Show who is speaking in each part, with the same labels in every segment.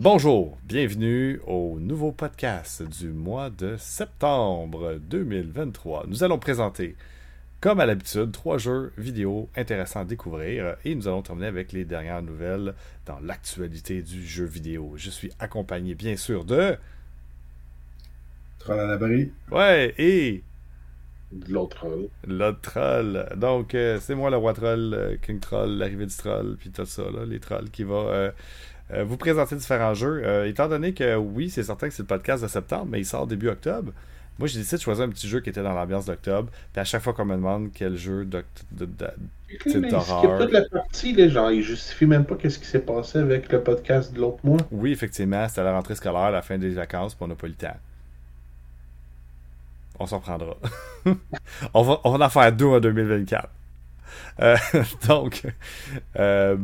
Speaker 1: Bonjour, bienvenue au nouveau podcast du mois de septembre 2023. Nous allons présenter, comme à l'habitude, trois jeux vidéo intéressants à découvrir et nous allons terminer avec les dernières nouvelles dans l'actualité du jeu vidéo. Je suis accompagné bien sûr de...
Speaker 2: Troll à l'abri.
Speaker 1: Ouais, et...
Speaker 3: De l'autre troll.
Speaker 1: L'autre troll. Donc, euh, c'est moi le roi troll, euh, King Troll, l'arrivée du troll, puis tout ça, là, les trolls qui va... euh, euh, vous présenter différents jeux. Euh, étant donné que oui, c'est certain que c'est le podcast de septembre, mais il sort début octobre. Moi, j'ai décidé de choisir un petit jeu qui était dans l'ambiance d'octobre. Puis à chaque fois qu'on me demande quel jeu d'horreur.
Speaker 3: toute la partie, là, genre, il justifie même pas qu'est-ce qui s'est passé avec le podcast de l'autre mois.
Speaker 1: Oui, effectivement, c'était la rentrée scolaire, la fin des vacances, puis on n'a pas eu le temps. On s'en prendra. on, va, on va en faire deux en 2024. Euh, donc, euh,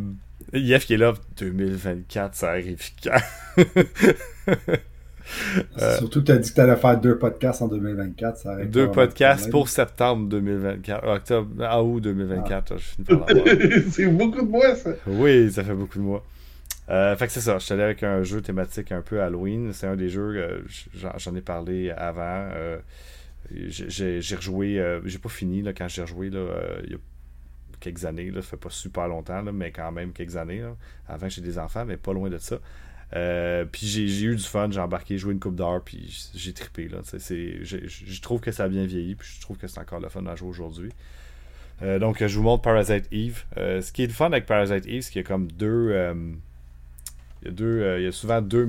Speaker 1: Yef qui est là, 2024, ça arrive quand? Euh,
Speaker 2: Surtout que tu as dit que tu allais faire deux podcasts en 2024. Ça arrête
Speaker 1: Deux podcasts pour septembre 2024. Octobre, ah, août 2024, je finis par l'avoir.
Speaker 3: c'est beaucoup de mois, ça.
Speaker 1: Oui, ça fait beaucoup de mois. Euh, fait que c'est ça, je suis allé avec un jeu thématique un peu Halloween. C'est un des jeux, euh, j'en ai parlé avant. euh, j'ai- rejoué, euh, j'ai pas fini là, quand j'ai rejoué là, euh, il y a quelques années, là, ça fait pas super longtemps, là, mais quand même quelques années. là, avant j'ai des enfants, mais pas loin de ça. Euh, puis j'ai eu du fun, j'ai embarqué, joué une coupe d'heure, puis j'ai trippé. Je trouve que ça a bien vieilli, puis je trouve que c'est encore le fun à jouer aujourd'hui. Euh, donc, je vous montre Parasite Eve. Euh, ce qui est le fun avec Parasite Eve, c'est qu'il y a comme deux. il, y a deux il y a souvent deux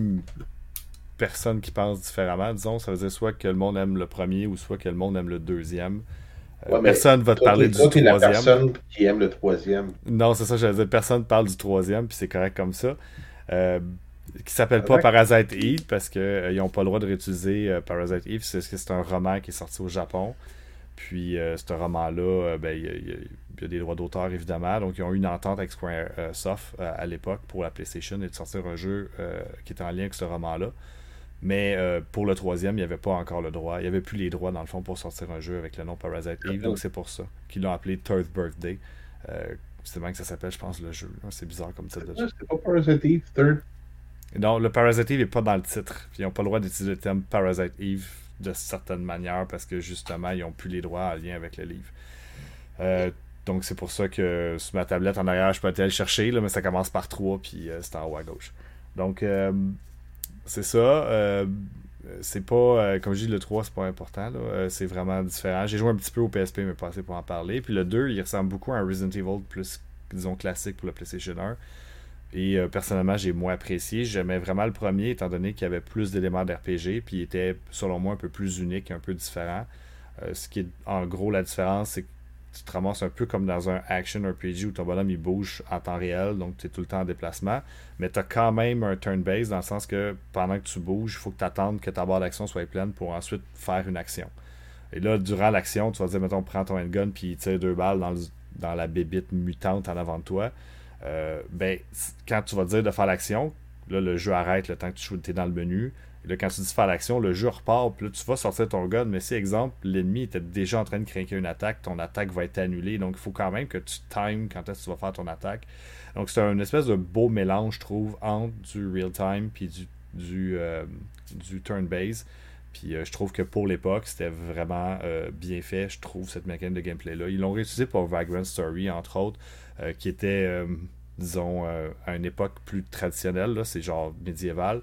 Speaker 1: personnes qui pensent différemment. Disons, ça veut dire soit que le monde aime le premier ou soit que le monde aime le deuxième. Euh,
Speaker 3: Ouais,
Speaker 1: personne va te parler du
Speaker 3: t'es la
Speaker 1: troisième.
Speaker 3: personne qui aime le troisième.
Speaker 1: Non, c'est ça, j'allais dire. Personne parle du troisième, puis c'est correct comme ça. Euh, qui s'appelle pas. Parasite Eve parce qu'ils n'ont pas le droit de réutiliser euh, Parasite Eve. C'est c'est un roman qui est sorti au Japon. Puis euh, ce roman-là, euh, ben, il y, a- y y des droits d'auteur évidemment. Donc ils ont eu une entente avec Square euh, Soft euh, à l'époque pour la PlayStation et de sortir un jeu euh, qui était en lien avec ce roman-là. Mais euh, pour le troisième, il n'y avait pas encore le droit. Il n'y avait plus les droits dans le fond pour sortir un jeu avec le nom Parasite Eve. Donc c'est pour ça qu'ils l'ont appelé Third Birthday. Euh, c'est même que ça s'appelle, je pense, le jeu. C'est bizarre comme titre de jeu.
Speaker 3: C'est pas Parasite Eve, Third.
Speaker 1: Non, le Parasite Eve n'est pas dans le titre. Ils n'ont pas le droit d'utiliser le terme Parasite Eve de certaines manières parce que justement, ils n'ont plus les droits en lien avec le livre. Euh, donc c'est pour ça que sur ma tablette en arrière, je peux aller le chercher, là, mais ça commence par 3 puis euh, c'est en haut à gauche. Donc euh, c'est ça. euh, c'est pas, euh, comme je dis, le 3, c'est pas important. Euh, c'est vraiment différent. J'ai joué un petit peu au PSP, mais pas assez pour en parler. Puis le 2, il ressemble beaucoup à un Resident Evil plus, disons, classique pour le PlayStation 1. Et personnellement, j'ai moins apprécié. J'aimais vraiment le premier, étant donné qu'il y avait plus d'éléments d'RPG, puis il était, selon moi, un peu plus unique, un peu différent. Ce qui est, en gros, la différence, c'est que tu te ramasses un peu comme dans un action RPG où ton bonhomme il bouge en temps réel, donc tu es tout le temps en déplacement. Mais tu as quand même un turn-based dans le sens que pendant que tu bouges, il faut que tu attendes que ta barre d'action soit pleine pour ensuite faire une action. Et là, durant l'action, tu vas dire, mettons, prends ton handgun puis tire deux balles dans, la bébite mutante en avant de toi. Euh, ben, quand tu vas dire de faire l'action, là, le jeu arrête le temps que tu es dans le menu. Quand tu dis faire l'action, le jeu repart, puis là, tu vas sortir ton gun. Mais si, exemple, l'ennemi était déjà en train de craquer une attaque, ton attaque va être annulée. Donc, il faut quand même que tu times quand est-ce tu vas faire ton attaque. Donc, c'est un espèce de beau mélange, je trouve, entre du real-time puis du, du, euh, du turn-based. Puis euh, je trouve que pour l'époque, c'était vraiment euh, bien fait, je trouve, cette mécanique de gameplay-là. Ils l'ont réutilisé pour Vagrant Story, entre autres, qui était, disons, à une époque plus traditionnelle, c'est genre médiéval.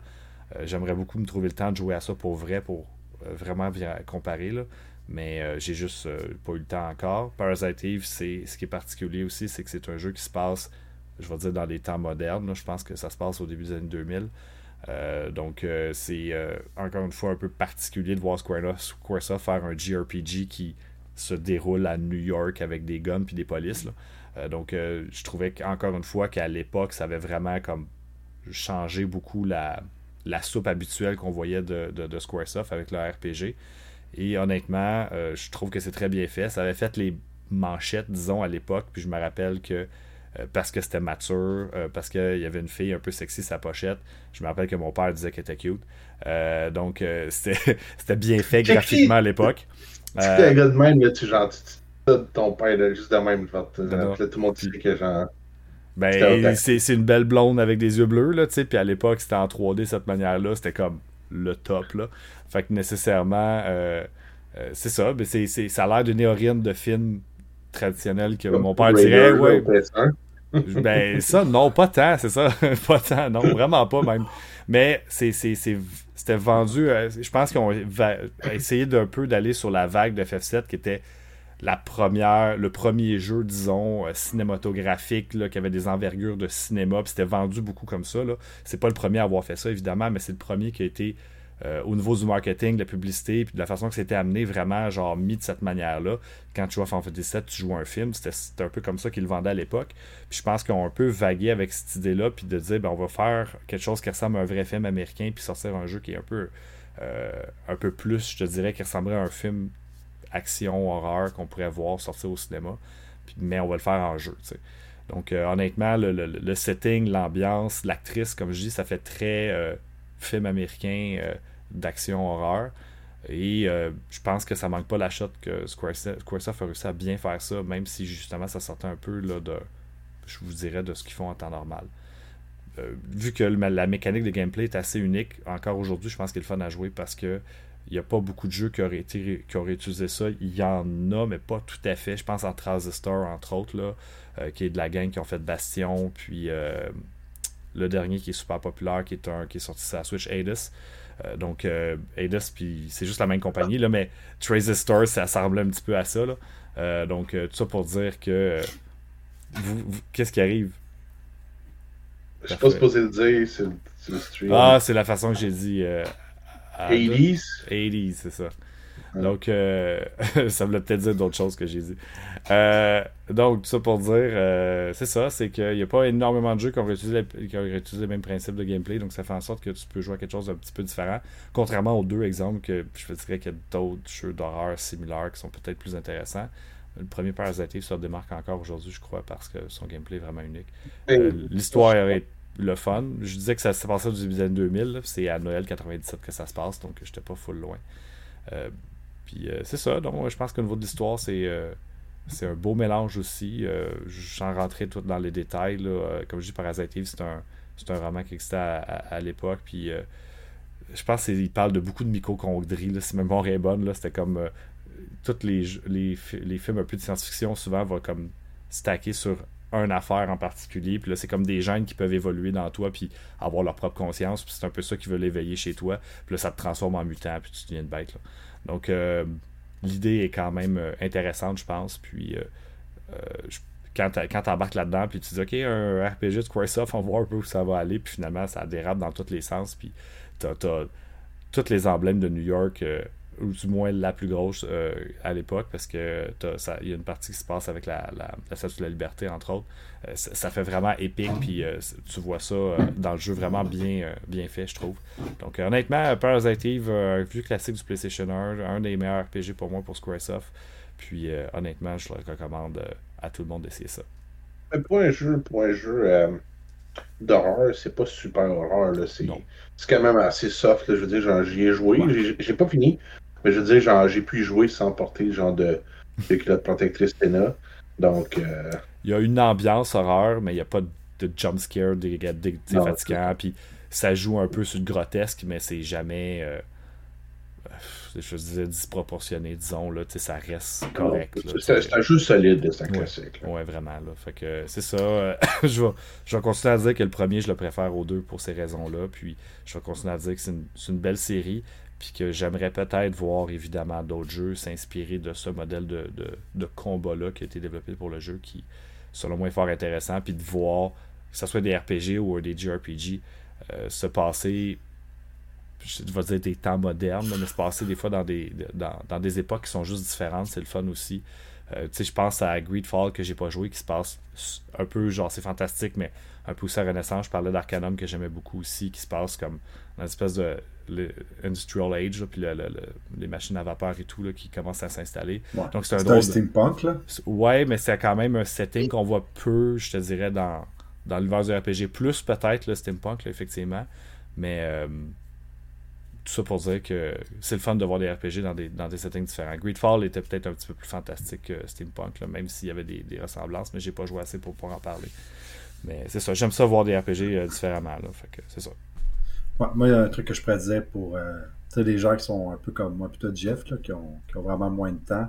Speaker 1: Euh, J'aimerais beaucoup me trouver le temps de jouer à ça pour vrai, pour euh, vraiment comparer, là. mais euh, j'ai juste pas eu le temps encore. Parasite Eve, c'est ce qui est particulier aussi, c'est que c'est un jeu qui se passe, je vais dire, dans les temps modernes. Je pense que ça se passe au début des années 2000. Euh, donc, c'est encore une fois un peu particulier de voir Square- Squaresoft faire un JRPG qui se déroule à New York avec des guns puis des polices. donc, je trouvais qu'encore une fois qu'à l'époque, ça avait vraiment comme changé beaucoup la, la soupe habituelle qu'on voyait de, de, de Squaresoft avec leur RPG. Et honnêtement, euh, je trouve que c'est très bien fait. Ça avait fait les manchettes, disons, à l'époque. Puis je me rappelle que euh, parce que c'était mature, euh, parce qu'il y avait une fille un peu sexy sa pochette. Je me rappelle que mon père disait qu'elle était cute. Donc, c'était bien fait graphiquement à l'époque. Euh,
Speaker 3: gars de même, là, tu genre, tu tu- ton père, là, juste de même, genre, tu- là, tout le monde sait que genre.
Speaker 1: Ben, c'est une belle blonde avec des yeux bleus, là, tu sais. Puis à l'époque, c'était en 3D cette manière-là. C'était comme le top, là. Fait que nécessairement, euh, euh, c'est ça. Mais c'est, ça a l'air d'une héroïne de film traditionnel que mon père dirait. Ouais, ben, ça, non, pas tant, c'est ça. pas tant, non, vraiment pas même. Mais c'est, c'était vendu. Euh, je pense qu'ils ont essayé d'un peu d'aller sur la vague de FF7 qui était la première, le premier jeu, disons, euh, cinématographique, qui avait des envergures de cinéma, puis c'était vendu beaucoup comme ça. C'est pas le premier à avoir fait ça, évidemment, mais c'est le premier qui a été, euh, au niveau du marketing, de la publicité, puis de la façon que c'était amené, vraiment, genre, mis de cette manière-là. Quand tu joues à Final Fantasy 7, tu joues un film, c'était un peu comme ça qu'ils le vendaient à l'époque. Puis je pense un peu vagué avec cette idée-là, puis de dire, ben, on va faire quelque chose qui ressemble à un vrai film américain, puis sortir un jeu qui est un peu... Euh, un peu plus, je te dirais, qui ressemblerait à un film action, horreur qu'on pourrait voir sortir au cinéma. mais on va le faire en jeu. Donc, euh, honnêtement, le, setting, l'ambiance, l'actrice, comme je dis, ça fait très euh, film américain euh, d'action horreur. Et je pense que ça manque pas la shot que Squaresoft a réussi à bien faire ça, même si justement ça sortait un peu là, de, je vous dirais, de ce qu'ils font en temps normal. vu que la mécanique de gameplay est assez unique, encore aujourd'hui, je pense qu'il est fun à jouer parce que il n'y a pas beaucoup de jeux qui auraient, été, qui auraient utilisé ça. Il y en a, mais pas tout à fait. Je pense en Transistor, entre autres, là, euh, qui est de la gang qui ont fait Bastion, puis euh, le dernier qui est super populaire, qui est un qui est sorti sur la Switch, Adis. Euh, donc, Adis, puis c'est juste la même compagnie, là, mais Transistor, ça ressemblait un petit peu à ça. Là. donc, tout ça pour dire que. Qu'est-ce qui arrive?
Speaker 3: Je suis pas supposé le dire, c'est le stream.
Speaker 1: Ah, c'est la façon que j'ai dit.
Speaker 3: 80s
Speaker 1: 80s, c'est ça. Donc, euh, ça voulait peut-être dire d'autres choses que j'ai dit. Euh, donc, tout ça pour dire, euh, c'est ça, c'est qu'il n'y a pas énormément de jeux qui ont, utilisé, qui ont utilisé le même principe de gameplay, donc ça fait en sorte que tu peux jouer à quelque chose d'un petit peu différent, contrairement aux deux exemples que je dirais qu'il y a d'autres jeux d'horreur similaires qui sont peut-être plus intéressants. Le premier Parasite se démarque encore aujourd'hui, je crois, parce que son gameplay est vraiment unique. L'histoire est le fun. Je disais que ça s'est passé du début 2000. C'est à Noël 97 que ça se passe, donc j'étais pas full loin. Euh, puis euh, c'est ça. Donc je pense qu'au niveau de l'histoire, c'est euh, c'est un beau mélange aussi. J'en rentrais tout dans les détails. Comme je dis, Parasite Eve, c'est un, un roman qui existait à, l'époque. Puis je pense qu'il parle de beaucoup de microchondries. Si ma mémoire est bonne, c'était comme tous les, les, les, films un peu de science-fiction souvent vont comme stacker sur une affaire en particulier. Puis là, c'est comme des gènes qui peuvent évoluer dans toi, puis avoir leur propre conscience. Puis c'est un peu ça qui veut l'éveiller chez toi. Puis là, ça te transforme en mutant, puis tu deviens une bête. Donc, euh, l'idée est quand même euh, intéressante, je pense. Puis, euh, quand tu embarques là-dedans, puis tu dis, OK, un RPG de Squaresoft, on va voir un peu où ça va aller. Puis finalement, ça dérape dans tous les sens. Puis, tu as, tous les emblèmes de New York ou du moins la plus grosse euh, à l'époque, parce que il y a une partie qui se passe avec la, la, statue de la liberté, entre autres. Euh, ça, fait vraiment épique, puis euh, tu vois ça dans le jeu vraiment bien, bien fait, je trouve. Donc honnêtement, Parasite Eve, un vieux classique du PlayStation 1, un des meilleurs RPG pour moi pour Squaresoft. Puis honnêtement, je le recommande à tout le monde d'essayer ça.
Speaker 3: Pour un jeu, pour un jeu d'horreur, c'est pas super horreur. C'est quand même assez soft. Je veux dire, j'y ai joué. J'ai pas fini. Mais je veux dire, genre, j'ai pu y jouer sans porter genre de, de culotte protectrice Tena. Donc. Euh,
Speaker 1: il y a une ambiance horreur, mais il n'y a pas de jumpscare des, des, fatigants. Puis ça joue un peu sur le grotesque, mais c'est jamais. Euh, je disais disproportionné, disons, là, ça reste correct.
Speaker 3: C'est un jeu solide, c'est un classique.
Speaker 1: Ouais, vraiment. Là. Fait que c'est ça. je, vais, je vais continuer à dire que le premier, je le préfère aux deux pour ces raisons-là. Puis je vais continuer à dire que c'est une, une, belle série puis que j'aimerais peut-être voir évidemment d'autres jeux s'inspirer de ce modèle de, de, combat-là qui a été développé pour le jeu, qui selon moi est fort intéressant, puis de voir, que ce soit des RPG ou des JRPG, euh, se passer, je vais dire des temps modernes, mais se passer des fois dans des, dans, des époques qui sont juste différentes, c'est le fun aussi. Euh, tu sais, je pense à Greedfall que j'ai pas joué, qui se passe un peu, genre c'est fantastique, mais un peu aussi à Renaissance. Je parlais d'Arcanum que j'aimais beaucoup aussi, qui se passe comme dans une espèce de Industrial Age, puis les machines à vapeur et tout là, qui commencent à s'installer.
Speaker 2: Donc c'est un, drôle steampunk là.
Speaker 1: Ouais, mais c'est quand même un setting qu'on voit peu, je te dirais, dans, dans l'univers du RPG. Plus peut-être le steampunk, effectivement. Mais euh, tout ça pour dire que c'est le fun de voir des RPG dans des, dans des settings différents. Greedfall était peut-être un petit peu plus fantastique que Steampunk, même s'il y avait des, des, ressemblances, mais j'ai pas joué assez pour pouvoir en parler. Mais c'est ça, j'aime ça voir des RPG différemment. Là, fait que c'est ça.
Speaker 2: Moi, il y a un truc que je dire pour les gens qui sont un peu comme moi, plutôt Jeff, là, qui, ont, qui, ont, vraiment moins de temps.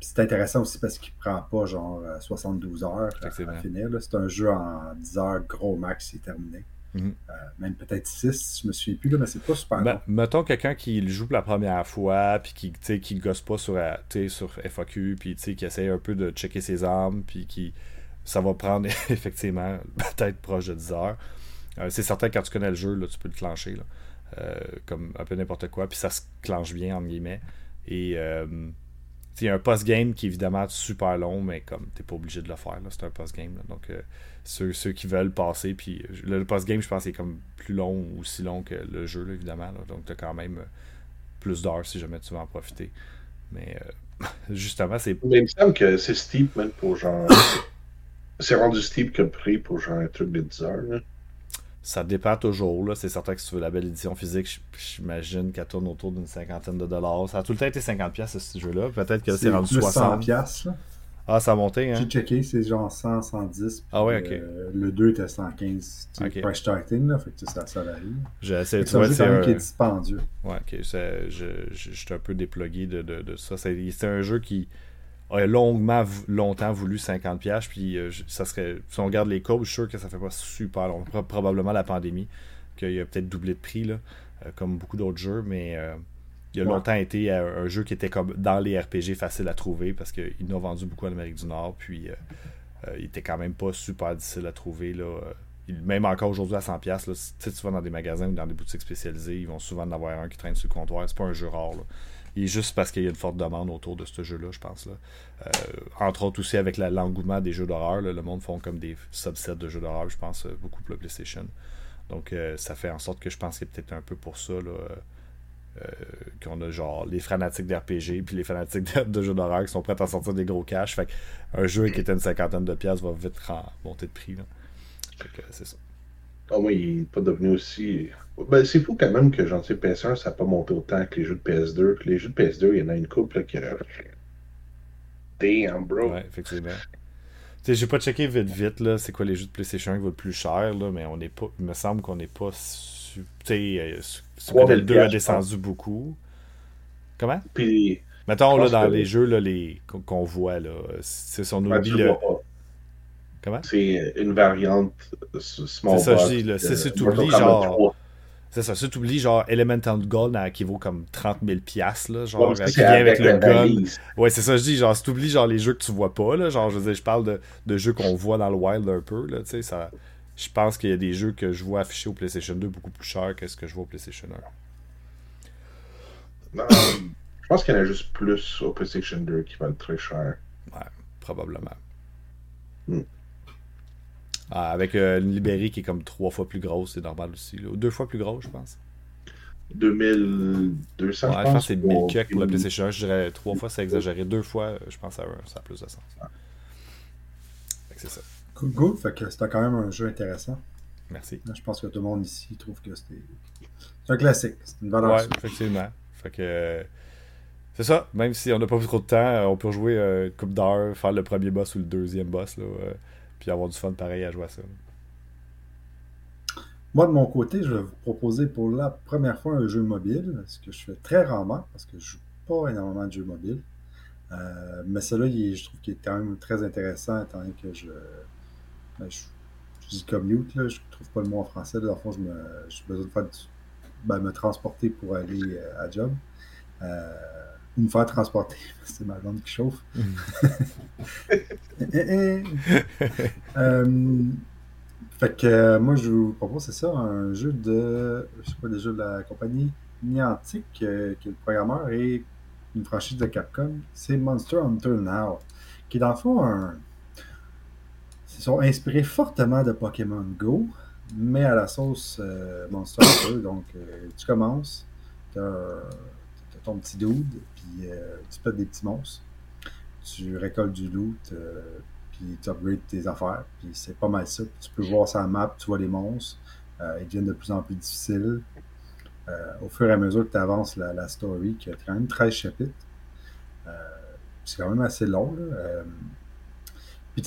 Speaker 2: c'est intéressant aussi parce qu'il prend pas genre 72 heures à, finir. C'est un jeu en 10 heures, gros max, c'est terminé. Mhm. Euh, même peut-être 6, je me souviens plus, là, mais c'est pas super
Speaker 1: ben, Mettons quelqu'un qui le joue pour la première fois, puis qui, qui gosse pas sur, euh, sur FAQ, puis qui essaye un peu de checker ses armes, puis qui. Ça va prendre effectivement peut-être proche de 10 heures. Euh, c'est certain quand tu connais le jeu, là, tu peux le clencher. Là, comme un peu n'importe quoi, puis ça se clenche bien, entre guillemets. Et il y a un post-game qui est évidemment super long, mais comme t'es pas obligé de le faire, c'est un post-game. Donc ceux, qui veulent passer. Puis le, post-game, je pense, est comme plus long ou aussi long que le jeu, évidemment. Donc, tu as quand même euh, plus d'heures si jamais tu veux en profiter. Mais euh, justement, c'est.
Speaker 3: Mais il me semble que c'est steep, même, pour genre. c'est rendu steep que prix pour genre un truc de 10 heures.
Speaker 1: Ça dépend toujours. Là. C'est certain que si tu veux la belle édition physique, j'imagine qu'elle tourne autour d'une cinquantaine de dollars. Ça a tout le temps été 50$ ce jeu-là. Peut-être que c'est rendu 60$.
Speaker 2: 100$,
Speaker 1: ah, ça a monté, hein?
Speaker 2: J'ai checké, c'est genre 100, 110.
Speaker 1: Ah ouais, ok.
Speaker 2: Euh, le 2 était 115. Okay. Price starting, là, fait que ça, ça varie.
Speaker 1: J'essaie
Speaker 2: de C'est un jeu qui est dispendieux.
Speaker 1: Ouais, ok. Je, je, suis un peu déplogué de, de, de ça. C'est un jeu qui a longuement, longtemps voulu 50$, puis euh, ça serait. Si on regarde les courbes, je suis sûr que ça fait pas super long. Probablement la pandémie, qu'il a peut-être doublé de prix, là, euh, comme beaucoup d'autres jeux, mais il a longtemps été euh, un, jeu qui était comme dans les RPG facile à trouver parce qu'il a vendu beaucoup en Amérique du Nord. Puis euh, euh, il était quand même pas super difficile à trouver. Là. même encore aujourd'hui à 100$, là, si tu vas dans des magasins ou dans des boutiques spécialisées, ils vont souvent en avoir un qui traîne sur le comptoir. C'est pas un jeu rare. Il est juste parce qu'il y a une forte demande autour de ce jeu-là, je pense. Là. entre autres aussi avec l'engouement des jeux d'horreur. Le monde font comme des subsets de jeux d'horreur, je pense, beaucoup pour le PlayStation. Donc ça fait en sorte que je pense qu'il y a peut-être un peu pour ça. Là, euh, qu'on a genre les fanatiques d'RPG puis les fanatiques de, jeux d'horreur qui sont prêts à sortir des gros cash. Fait un jeu qui était une cinquantaine de pièces va vite monter de prix. c'est ça.
Speaker 3: Ah, moi, il n'est pas devenu aussi. Ben, c'est fou quand même que j'en sais PS1, ça n'a pas monté autant que les jeux de PS2. Que les jeux de PS2, il y en a une couple qui a. Damn, bro.
Speaker 1: Ouais, effectivement. Tu sais, j'ai pas checké vite vite là, c'est quoi les jeux de PlayStation qui valent plus cher, là, mais on est pas. Il me semble qu'on n'est pas tu sais, le 2 a descendu beaucoup. Comment?
Speaker 3: Puis.
Speaker 1: Mettons, là, dans les jeux là, les... qu'on voit, là, c'est son oublie le. Comment?
Speaker 3: C'est une variante small
Speaker 1: C'est ça, je dis, là. C'est si tu oublies, genre. C'est ça, si tu oublies, genre, Elemental Gold qui vaut comme 30 000 là, genre, qui vient avec, le gun. Ouais, c'est ça, je dis, genre, si tu oublies, genre, les jeux que tu vois pas, là, genre, je veux dire, je parle de, de jeux qu'on voit dans le wild un peu, là, tu sais, ça je pense qu'il y a des jeux que je vois affichés au PlayStation 2 beaucoup plus cher que ce que je vois au PlayStation
Speaker 3: 1. je pense qu'il y en a juste plus au PlayStation 2 qui valent très cher.
Speaker 1: Ouais, probablement. Hmm. Ah, avec euh, une librairie qui est comme trois fois plus grosse, c'est normal aussi. Deux fois plus grosse, je pense.
Speaker 3: 2200,
Speaker 1: ouais, je pense. que c'est 1000 pour la PlayStation 1. Je dirais trois fois, c'est exagéré. Deux fois, je pense que ça a plus de sens. C'est ça.
Speaker 2: Cool, Fait que c'était quand même un jeu intéressant.
Speaker 1: Merci.
Speaker 2: je pense que tout le monde ici trouve que c'était. C'est un classique. C'est une valeur.
Speaker 1: Ouais, effectivement. Fait que. C'est ça. Même si on n'a pas trop de temps, on peut jouer euh, coupe d'heure, faire le premier boss ou le deuxième boss, là, euh, puis avoir du fun pareil à jouer à ça.
Speaker 2: Moi, de mon côté, je vais vous proposer pour la première fois un jeu mobile, ce que je fais très rarement, parce que je joue pas énormément de jeux mobiles. Euh, mais celui-là, je trouve qu'il est quand même très intéressant, étant donné que je, ben, je, dis commute, là, je trouve pas le mot en français. Dans le fond, j'ai besoin de ben, me transporter pour aller euh, à job. Euh, ou me faire transporter, c'est ma blonde qui chauffe. Eh, eh. euh, fait que moi, je vous propose, c'est ça, un jeu de, je sais pas, déjà de la compagnie Niantic, qui est le programmeur, et une franchise de Capcom. C'est Monster Hunter Now, qui est dans le fond un ils sont inspirés fortement de Pokémon Go, mais à la sauce euh, Monster Hunter. Donc, euh, tu commences, tu as, ton petit dude, puis euh, tu pètes des petits monstres. Tu récoltes du loot, puis tu upgrades tes affaires. Puis c'est pas mal ça. tu peux voir sa map, tu vois les monstres. ils deviennent de plus en plus difficiles. au fur et à mesure que tu avances la, story, qui a quand même 13 chapitres, c'est quand même assez long. Là Puis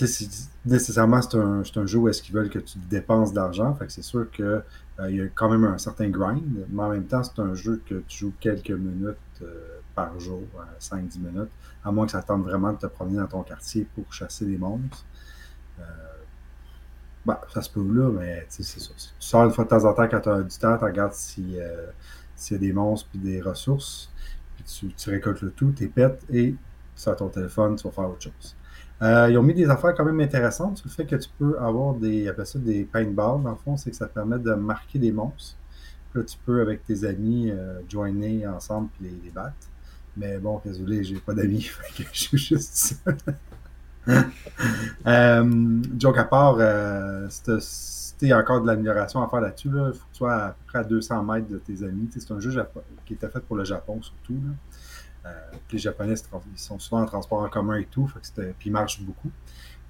Speaker 2: nécessairement, c'est un, un, jeu où est-ce qu'ils veulent que tu dépenses d'argent. Fait que c'est sûr qu'il euh, y a quand même un certain grind. Mais en même temps, c'est un jeu que tu joues quelques minutes euh, par jour, 5-10 minutes. À moins que ça tente vraiment de te promener dans ton quartier pour chasser des monstres. Bah, ça se peut là, mais c'est ça. Tu sors une fois de temps en temps quand tu as du temps, tu regardes s'il y a des monstres puis des ressources. Puis tu, récoltes le tout, tu pètes et tu ton téléphone, tu vas faire autre chose. Euh, ils ont mis des affaires quand même intéressantes sur le fait que tu peux avoir des, ça des paintballs, dans le fond, c'est que ça te permet de marquer des monstres. Là, tu peux, avec tes amis, euh, joiner ensemble et les, les, battre. Mais bon, désolé, j'ai pas d'amis, je suis juste ça. euh, joke à part, euh, si a encore de l'amélioration à faire là-dessus, il faut que tu sois à peu près à 200 mètres de tes amis. C'est un jeu qui était fait pour le Japon surtout. Là. Euh, les Japonais, ils sont souvent en transport en commun et tout, fait puis ils marchent beaucoup.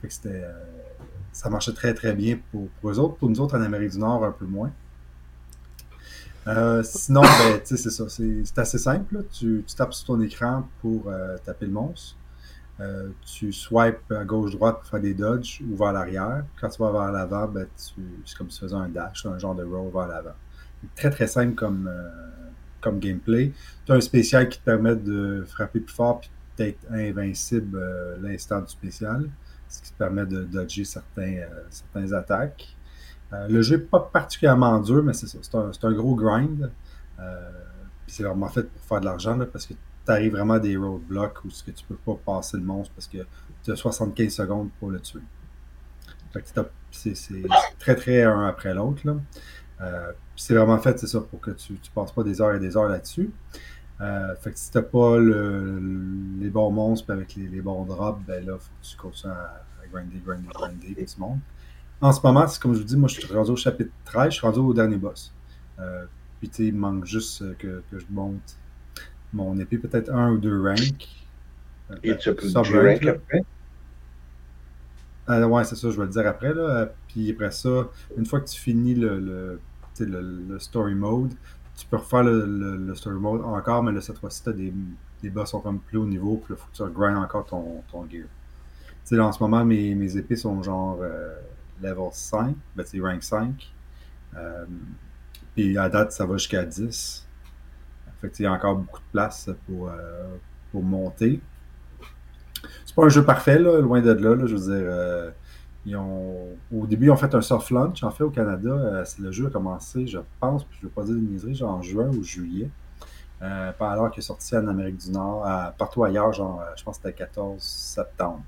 Speaker 2: Fait que euh, ça marchait très très bien pour, eux autres. Pour nous autres en Amérique du Nord, un peu moins. Euh, sinon, ben, c'est ça. C'est assez simple. Tu, tu, tapes sur ton écran pour euh, taper le monstre. Euh, tu swipes à gauche-droite pour faire des dodges ou vers l'arrière. Quand tu vas vers l'avant, ben, c'est comme si tu faisais un dash, un genre de roll vers l'avant. Très très simple comme, comme gameplay. Tu as un spécial qui te permet de frapper plus fort puis d'être invincible euh, l'instant du spécial, ce qui te permet de dodger certains, euh, certaines attaques. Euh, le jeu n'est pas particulièrement dur, mais c'est ça. C'est un, gros grind. c'est vraiment fait pour faire de l'argent parce que tu arrives vraiment à des roadblocks où ce que tu peux pas passer le monstre parce que tu as 75 secondes pour le tuer. c'est très très un après l'autre. C'est vraiment fait, c'est ça, pour que tu, tu passes pas des heures et des heures là-dessus. Euh, fait que si t'as pas le, les bons monstres avec les, les, bons drops, ben là, faut que tu continues à, à grinder, grinder, grinder, puis tu montes. En ce moment, c'est comme je vous dis, moi je suis rendu au chapitre 13, je suis rendu au dernier boss. Euh, puis tu il manque juste que, que, je monte mon épée, peut-être un ou deux ranks.
Speaker 3: Et tu as plus de rank après?
Speaker 2: Euh, ouais, c'est ça, je vais le dire après. Là. Puis après ça, une fois que tu finis le, le le, story mode. Tu peux refaire le, story mode encore, mais là, cette fois-ci, des, boss sont comme plus haut niveau, puis il faut que tu grind encore ton, ton gear. sais là, en ce moment, mes, mes épées sont genre euh, level 5, ben, c'est rank 5. Euh, puis à date, ça va jusqu'à 10. Fait il y a encore beaucoup de place pour, euh, pour monter. C'est pas un jeu parfait, là, loin de là, là je veux dire ils ont, au début, ils ont fait un soft launch. En fait, au Canada, euh, le jeu a commencé, je pense, puis je ne veux pas dire de miserie, genre en juin ou juillet. Euh, alors qu'il est sorti en Amérique du Nord, partout ailleurs, genre, euh, je pense que c'était 14 septembre.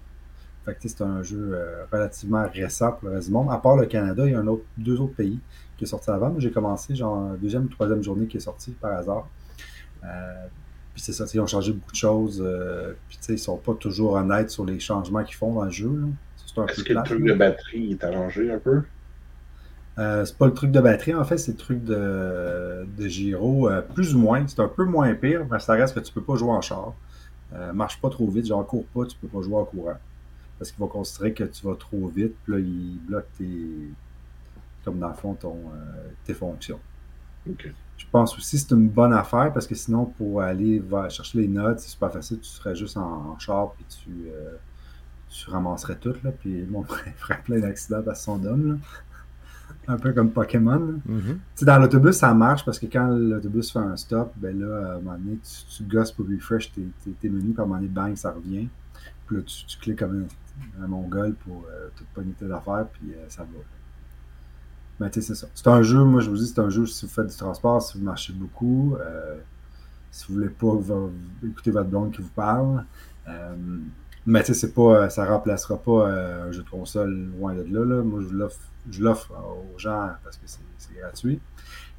Speaker 2: Fait que c'est un jeu euh, relativement récent pour le reste du monde. À part le Canada, il y a un autre, deux autres pays qui est sorti avant. J'ai commencé, genre, deuxième ou troisième journée qui est sorti par hasard. puis c'est ça, ils ont changé beaucoup de choses. puis tu sais, ils sont pas toujours honnêtes sur les changements qu'ils font dans le jeu. Là.
Speaker 3: Est-ce que le truc de batterie est arrangé un peu?
Speaker 2: Euh, c'est pas le truc de batterie, en fait, c'est le truc de, de gyro, euh, plus ou moins. C'est un peu moins pire, mais ça reste que tu peux pas jouer en char. Euh, marche pas trop vite, genre cours pas, tu peux pas jouer en courant. Parce qu'il va considérer que tu vas trop vite, puis là, il bloque tes. comme dans le fond, ton, tes fonctions. Je pense aussi que c'est une bonne affaire parce que sinon, pour aller chercher les notes, c'est super facile, tu serais juste en, char puis tu tu ramasserais tout, là, puis mon frère ferait plein d'accidents à son homme. Un peu comme Pokémon. Mm-hmm. Dans l'autobus, ça marche parce que quand l'autobus fait un stop, ben là, à un moment donné, tu, tu gosses pour refresh tes, tes, menus, puis à un moment donné, bang, ça revient. Puis là, tu, tu cliques comme un, un mongol pour euh, toute pogner tes affaires, puis euh, ça va. Mais tu sais, c'est ça. C'est un jeu, moi je vous dis, c'est un jeu si vous faites du transport, si vous marchez beaucoup, euh, si vous voulez pas écouter votre blonde qui vous parle. Euh, mais tu sais, c'est pas, ça remplacera pas euh, un jeu de console loin de là. là. Moi, je l'offre aux gens parce que c'est gratuit.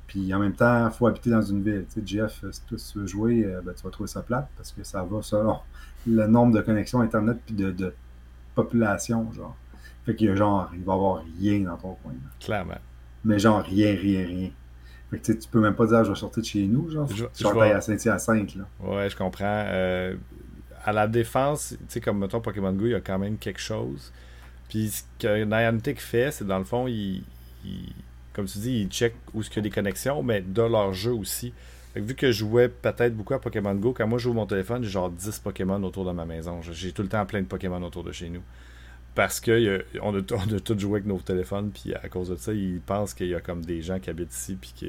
Speaker 2: Puis en même temps, il faut habiter dans une ville. Tu sais, Jeff, si tu veux jouer, euh, ben, tu vas trouver ça plate parce que ça va selon le nombre de connexions Internet puis de, de population, genre. Fait qu'il y a genre, il va y avoir rien dans ton coin.
Speaker 1: Clairement.
Speaker 2: Mais genre rien, rien, rien. Fait que tu peux même pas dire je vais sortir de chez nous, genre. Je, je, vais... à Saint-Hyacinthe, là.
Speaker 1: Ouais, je comprends. Euh, à la défense, tu sais, comme mettons Pokémon Go, il y a quand même quelque chose. Puis ce que Niantic fait, c'est dans le fond, il, comme tu dis, ils check où est-ce qu'il y a des connexions, mais de leur jeu aussi. vu que je jouais peut-être beaucoup à Pokémon Go, quand moi je joue mon téléphone, j'ai genre 10 Pokémon autour de ma maison. J'ai tout le temps plein de Pokémon autour de chez nous. parce qu'on a, tous joué avec nos téléphones, puis à cause de ça, ils pensent qu'il y a comme des gens qui habitent ici, puis que,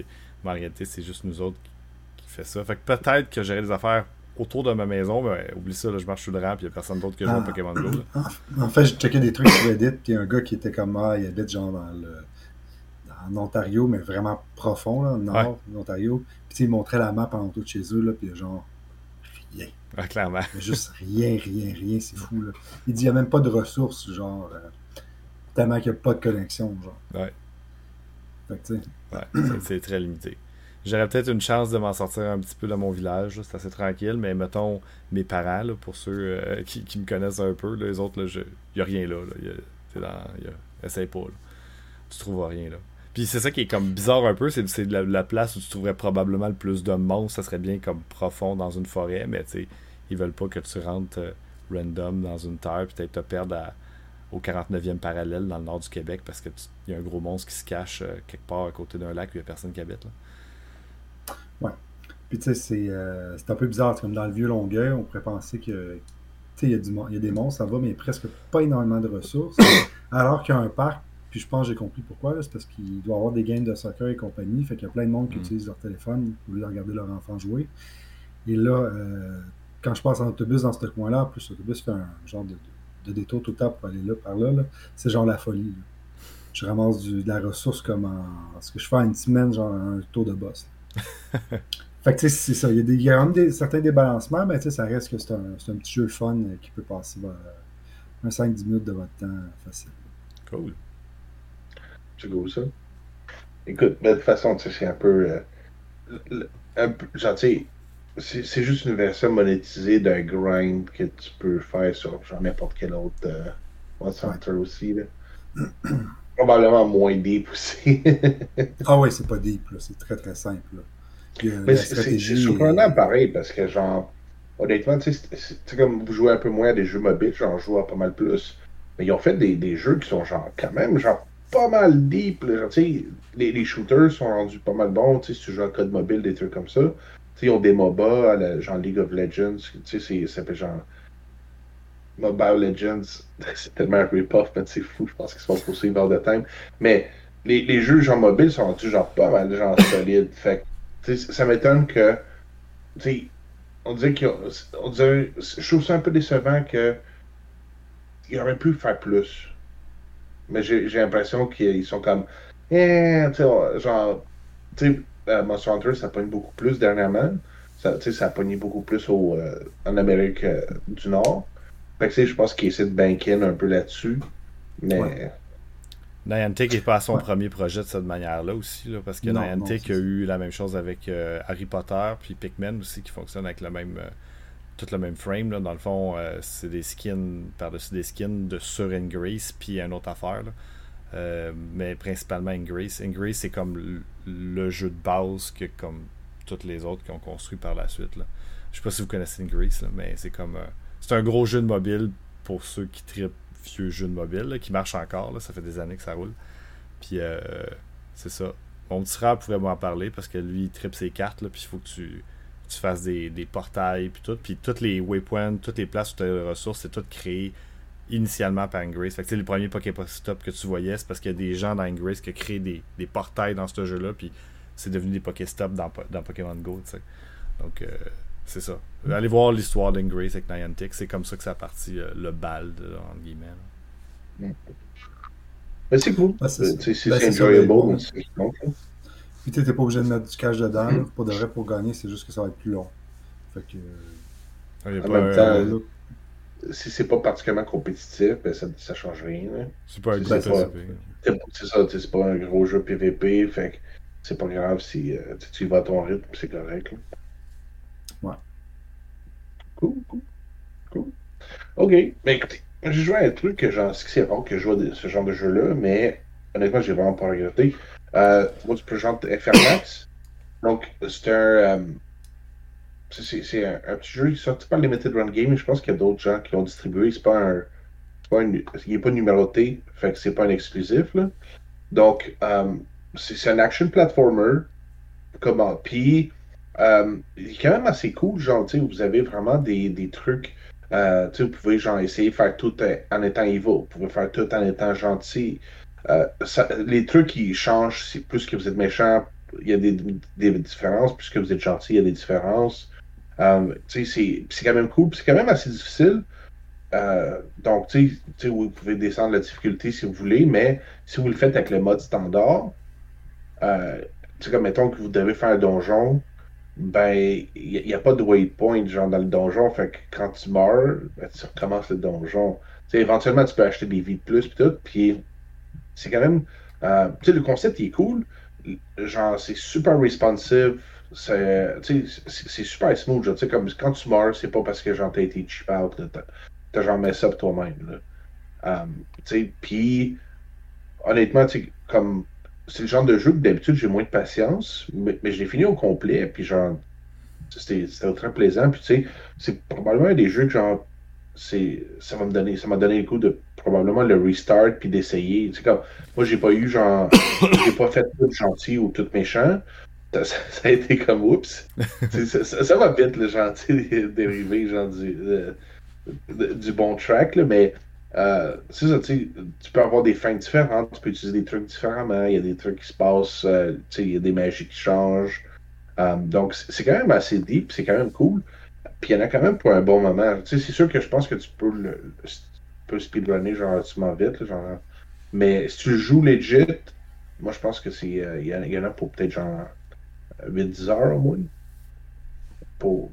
Speaker 1: en réalité, c'est juste nous autres qui, fait ça. Fait que peut-être que j'aurais des affaires autour de ma maison, mais oublie ça, là, je marche sur le rang, puis il n'y a personne d'autre que joue ah. Pokémon Go.
Speaker 2: En fait, j'ai checké des trucs sur Reddit, puis un gars qui était comme moi, ah, il habite genre dans le en Ontario, mais vraiment profond, là, nord de l'Ontario. Puis il montrait la map en tout de chez eux, là, puis genre, rien.
Speaker 1: Ah, clairement.
Speaker 2: Juste rien, rien, rien, c'est fou. Là. Il dit qu'il n'y a même pas de ressources, genre, euh, tellement qu'il n'y a pas de connexion, genre.
Speaker 1: Ouais. Fait que, ouais, c'est très limité. J'aurais peut-être une chance de m'en sortir un petit peu de mon village, c'est assez tranquille, mais mettons mes parents, pour ceux euh, qui, me connaissent un peu, les autres, il n'y a rien là. essaye pas. Là. Tu trouves rien là. Puis c'est ça qui est comme bizarre un peu, c'est la, place où tu trouverais probablement le plus de monstres, ça serait bien comme profond dans une forêt, mais tu ils veulent pas que tu rentres euh, random dans une terre, puis te perdre au 49e parallèle dans le nord du Québec parce qu'il y a un gros monstre qui se cache euh, quelque part à côté d'un lac où il n'y a personne qui habite. Là.
Speaker 2: Ouais. Puis tu sais, euh, c'est un peu bizarre. Comme dans le vieux Longueuil, on pourrait penser que il y, y, a des monstres, ça va, mais presque pas énormément de ressources. Alors qu'il y a un parc puis je pense que j'ai compris pourquoi. C'est parce qu'il doit y avoir des games de soccer et compagnie. Fait qu'il y a plein de monde qui mm. utilise leur téléphone pour regarder leur enfant jouer. Et là, euh, quand je passe en autobus dans ce coin-là, en plus l'autobus fait un genre de, détour tout le temps pour aller là, par là, c'est genre la folie. Je ramasse du, de la ressource comme en. Ce que je fais en une semaine, genre un tour de boss. Fait que tu sais, c'est ça. Il y a, des, quand même des, certains débalancements, mais tu sais, ça reste que c'est un, un, petit jeu fun qui peut passer bah, un 5-10 minutes de votre temps facile.
Speaker 1: Cool.
Speaker 3: C'est cool ça? Écoute, mais de toute façon, c'est un peu. Euh, un peu genre, tu sais, c'est juste une version monétisée d'un grind que tu peux faire sur genre n'importe quel autre euh, Hunter aussi. Là. Probablement moins deep aussi.
Speaker 2: ah ouais, c'est pas deep, c'est très très simple.
Speaker 3: Mais c'est surprenant pareil parce que genre, honnêtement, tu sais, comme vous jouez un peu moins à des jeux mobiles, j'en joue à pas mal plus. Mais ils ont fait des, des jeux qui sont genre quand même genre pas mal deep. Là, les, les shooters sont rendus pas mal bons. Si tu joues à code mobile, des trucs comme ça. ils ont des MOBA, genre League of Legends. Ça s'appelle genre Mobile Legends. c'est tellement un rip-off, c'est fou. Je pense qu'ils sont poursuivre vers de time. Mais les, les, jeux genre mobile sont rendus genre pas mal genre solides. Fait ça m'étonne que. On dirait qu'il on dirait, Je trouve ça un peu décevant que. Il aurait pu faire plus. Mais j'ai l'impression qu'ils sont comme. Eh, genre. Tu sais, euh, Monster Hunter, ça pogne beaucoup plus dernièrement. Ça, ça a pogné beaucoup plus au, euh, en Amérique euh, du Nord. Fait que, je pense qu'ils essaient de banker un peu là-dessus. Mais.
Speaker 1: Niantic n'est pas à son premier projet de cette manière-là aussi, là, parce que Niantic a eu la même chose avec Harry Potter, puis Pikmin aussi, qui fonctionne avec le même, tout le même frame. Là. Dans le fond, euh, c'est des skins par-dessus des skins de sur Ingrace, puis une autre affaire. Euh, mais principalement Ingrace. Ingrace, c'est comme le, jeu de base que comme toutes les autres qui ont construit par la suite. Là. Je sais pas si vous connaissez Ingrace, là, mais c'est comme. Euh, c'est un gros jeu de mobile pour ceux qui tripent vieux jeux de mobile, qui marche encore. Ça fait des années que ça roule. Puis c'est ça. Mon petit frère pourrait m'en parler parce que lui, il tripe ses cartes, puis il faut que tu fasses des, portails, puis tout. Puis toutes les waypoints, toutes les places où tu les ressources, c'est tout créé initialement par Ingrace. Fait que, le premier Pokéstop que tu voyais, c'est parce qu'il y a des gens dans Ingrace qui ont créé des, portails dans ce jeu-là, puis c'est devenu des Pokéstops dans, dans Pokémon Go. Donc, euh, c'est ça. Allez voir l'histoire d'Ingrace avec Niantic, c'est comme ça que ça a parti euh, le bal, entre guillemets.
Speaker 3: Mais c'est cool. c'est ben, enjoyable.
Speaker 2: Puis tu n'es pas obligé de mettre du cash dedans. Pour de vrai, pour gagner, c'est juste que ça va être plus long. Fait que.
Speaker 3: en même temps, si c'est pas particulièrement compétitif, ben ça, ça change rien.
Speaker 1: C'est pas un
Speaker 3: gros C'est ça, c'est pas un gros jeu PVP, fait que c'est pas grave si euh, tu vas à ton rythme, c'est correct.
Speaker 2: Ouais.
Speaker 3: Cool, cool. Cool. Ok, mais écoutez, j'ai joué à un truc que que c'est rare que je joue ce genre de jeu-là, mais honnêtement, j'ai vraiment pas regretté. Euh, moi, tu présentes FRMAX. Donc, c'est un. Euh, c'est un, petit jeu qui sorti par Limited Run Game. Je pense qu'il y a d'autres gens qui l'ont distribué. C'est pas un. Pas il n'est pas numéroté, fait que c'est pas un exclusif. Là. Donc, euh, c'est un action platformer. Comment? Puis, euh, il est quand même assez cool. Genre, vous avez vraiment des, des trucs Euh, vous pouvez genre, essayer de faire tout en étant evil. Vous pouvez faire tout en étant gentil. Euh, les trucs qui changent, c'est plus que vous êtes méchant, il y a des, des, différences. Plus que vous êtes gentil, il y a des différences. Euh, c'est quand même cool. C'est quand même assez difficile. Euh, donc, tu sais, vous pouvez descendre la difficulté si vous voulez, mais si vous le faites avec le mode standard, euh, comme mettons que vous devez faire un donjon, ben, il n'y a, pas de waypoint genre dans le donjon. Fait que quand tu meurs, ben, tu recommences le donjon. sais éventuellement, tu peux acheter des vies de plus, puis tout. Puis, c'est quand même. Euh, tu sais, le concept il est cool. Genre, c'est super responsive. C'est super smooth. Tu sais, comme quand tu meurs, c'est pas parce que genre t'as été cheap out. T'as genre mis ça toi-même. Um, tu sais, puis, honnêtement, tu comme c'est le genre de jeu que d'habitude j'ai moins de patience, mais, je l'ai fini au complet, puis genre, c'était très plaisant. Puis tu sais, c'est probablement un des jeux que genre, c'est ça va me donner, ça m'a donné le coup de probablement le restart puis d'essayer. Tu sais, comme, moi j'ai pas eu genre, j'ai pas fait tout gentil ou tout méchant. Ça, a été comme oups. ça, va vite le gentil dérivé genre du, du bon track, là, mais euh, tu peux avoir des fins différentes, tu peux utiliser des trucs différemment, il y a des trucs qui se passent, euh, il y a des magies qui changent. Euh, donc, c'est quand même assez deep, c'est quand même cool. Puis il y en a quand même pour un bon moment. C'est sûr que je pense que tu peux le, tu speedrunner genre relativement vite, genre. mais si tu joues legit, moi je pense que c'est il y, en a pour peut-être genre 8-10 heures au moins. Pour,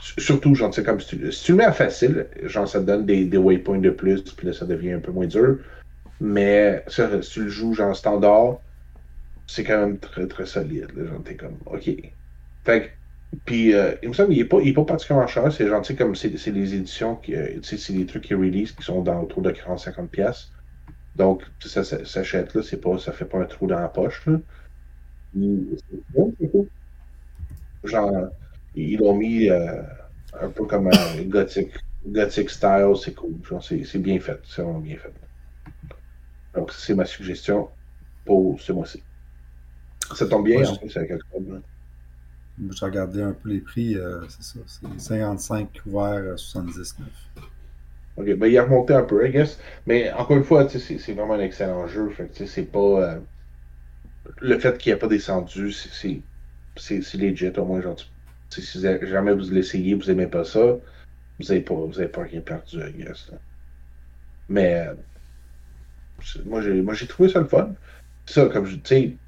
Speaker 3: Surtout, genre, tu comme si tu, si tu, le mets à facile, genre, ça te donne des, des waypoints de plus, puis là, ça devient un peu moins dur. Mais ça, si tu le joues, genre, standard, c'est quand même très, très solide. Là, genre, t'es comme, OK. Fait puis, euh, il me semble qu'il n'est pas, il est pas particulièrement cher. C'est sais, comme c'est les éditions, qui, euh, c'est des trucs qui release qui sont dans autour de 40-50$. Donc, ça, ça s'achète, là, c'est pas, ça fait pas un trou dans la poche, là. Genre, ils l'ont mis euh, un peu comme un gothic, gothic style, c'est cool. C'est bien fait, c'est vraiment bien fait. Donc, c'est ma suggestion pour ce mois-ci. Ça tombe bien, en plus, avec octobre.
Speaker 2: J'ai regardé un peu les prix, euh, c'est ça. C'est 55 ouvert 79.
Speaker 3: Ok, ben il a remonté un peu, I guess. Mais encore une fois, c'est vraiment un excellent jeu. Fait c'est pas. Euh, le fait qu'il ait pas descendu, c'est legit, au moins, genre, si jamais vous l'essayez, vous n'aimez pas ça, vous n'avez pas, pas rien perdu, I guess. Mais euh, moi, j'ai trouvé ça le fun. Ça, comme je dis,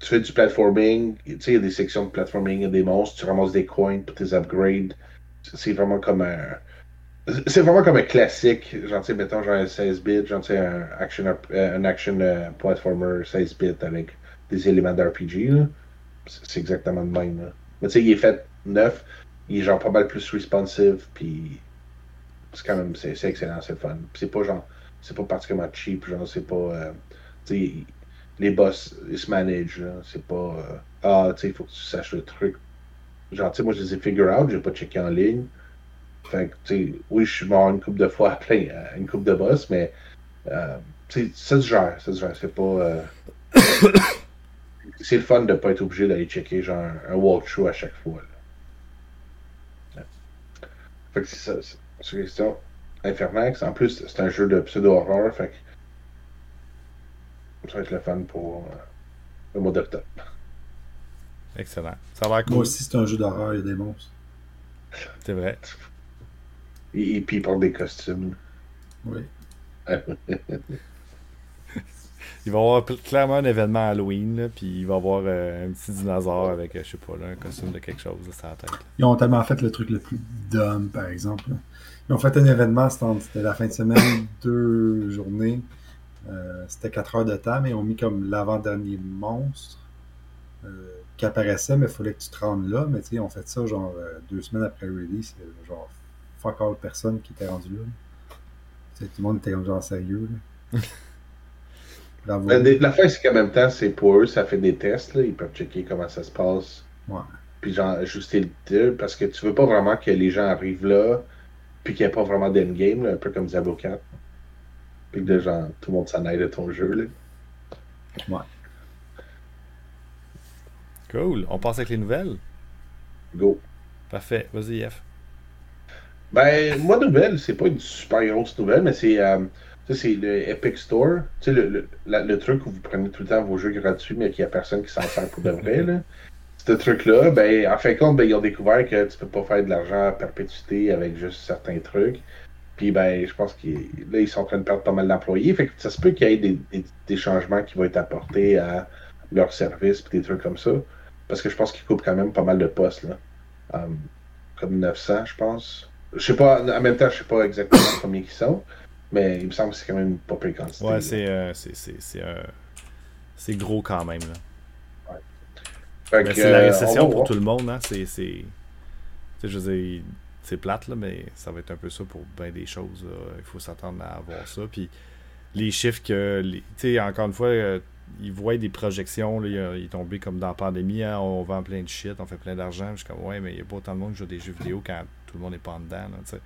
Speaker 3: tu fais du platforming, il y a des sections de platforming, il y a des monstres, tu ramasses des coins pour tes upgrades. C'est vraiment comme un. C'est vraiment comme un classique, genre, tu sais, mettons, genre un 16 bits, genre, tu sais, un action, euh, un action euh, platformer 16 bits avec des éléments d'RPG, C'est exactement le même, là. Mais tu sais, il est fait neuf. Il est genre pas mal plus responsive. Puis c'est quand même, c'est excellent, c'est fun. c'est pas genre, c'est pas particulièrement cheap. Genre, c'est pas. Euh, tu sais, les boss, ils se managent. C'est pas. Euh, ah, tu sais, il faut que tu saches le truc. Genre, tu sais, moi, je les ai figure out. J'ai pas checké en ligne. Fait que, tu sais, oui, je suis mort une coupe de fois à plein, une coupe de boss, mais. Euh, tu sais, ça se gère. Ça se gère. C'est pas c'est le fun de ne pas être obligé d'aller checker genre un walkthrough à chaque fois. Là. Fait que c'est ça. C'est une question. Infernax, en plus, c'est un jeu de pseudo-horreur, fait que ça va être le fun pour euh, le mois d'octobre.
Speaker 1: Excellent. Ça va être
Speaker 2: cool. Moi aussi, c'est un jeu d'horreur, il y a des monstres.
Speaker 1: C'est vrai.
Speaker 3: Et, et puis, il porte des costumes.
Speaker 2: Oui.
Speaker 1: il va y avoir clairement un événement Halloween, puis il va y avoir euh, un petit dinosaure avec, euh, je sais pas, un costume de quelque chose sur la tête.
Speaker 2: Ils ont tellement fait le truc le plus dumb, par exemple. Ils ont fait un événement, c'était la fin de semaine, deux journées. Euh, c'était quatre heures de temps, mais ils ont mis comme l'avant-dernier monstre qui apparaissait, mais il fallait que tu te rendes là. Mais tu sais, ils ont fait ça genre deux semaines après le release. Genre, fuck all personne qui était rendu là. tout le monde était comme genre sérieux. Là.
Speaker 3: Ben, la fin, c'est qu'en même temps, c'est pour eux, ça fait des tests. Là. Ils peuvent checker comment ça se passe.
Speaker 2: Ouais.
Speaker 3: Puis genre, ajuster le tir, parce que tu veux pas vraiment que les gens arrivent là, puis qu'il n'y ait pas vraiment d'endgame, un peu comme Diablo 4. Puis que genre, tout le monde s'en aille de ton jeu. Là.
Speaker 2: Ouais.
Speaker 1: Cool. On passe avec les nouvelles?
Speaker 3: Go.
Speaker 1: Parfait. Vas-y, F.
Speaker 3: Ben, moi, nouvelle, c'est pas une super grosse nouvelle, mais c'est. Euh, c'est le Epic Store. Tu sais, le, le, truc où vous prenez tout le temps vos jeux gratuits, mais qu'il n'y a personne qui s'en sert pour de vrai. Là. Ce truc-là, ben, en fin de compte, ben, ils ont découvert que tu peux pas faire de l'argent à perpétuité avec juste certains trucs. Puis, ben, je pense qu'ils ils sont en train de perdre pas mal d'employés. Fait que ça se peut qu'il y ait des, des, changements qui vont être apportés à leur service puis des trucs comme ça. Parce que je pense qu'ils coupent quand même pas mal de postes, là. Um, comme 900, je pense. Je sais pas, en même temps, je sais pas exactement combien ils sont. Mais il me semble que c'est quand même pas peu quantité.
Speaker 1: Ouais, c'est euh, euh, c'est gros quand même. Là. Ouais. C'est la euh, récession pour tout le monde. Hein? C'est. Je veux c'est plate, là, mais ça va être un peu ça pour bien des choses. Il faut s'attendre à avoir ça. Puis les chiffres que. Tu sais, encore une fois, ils voient des projections. Là, il est tombé comme dans la pandémie. Hein, on vend plein de shit, on fait plein d'argent. Je suis comme, ouais, mais il n'y a pas autant de monde qui joue des jeux vidéo quand tout le monde n'est pas en dedans. Là,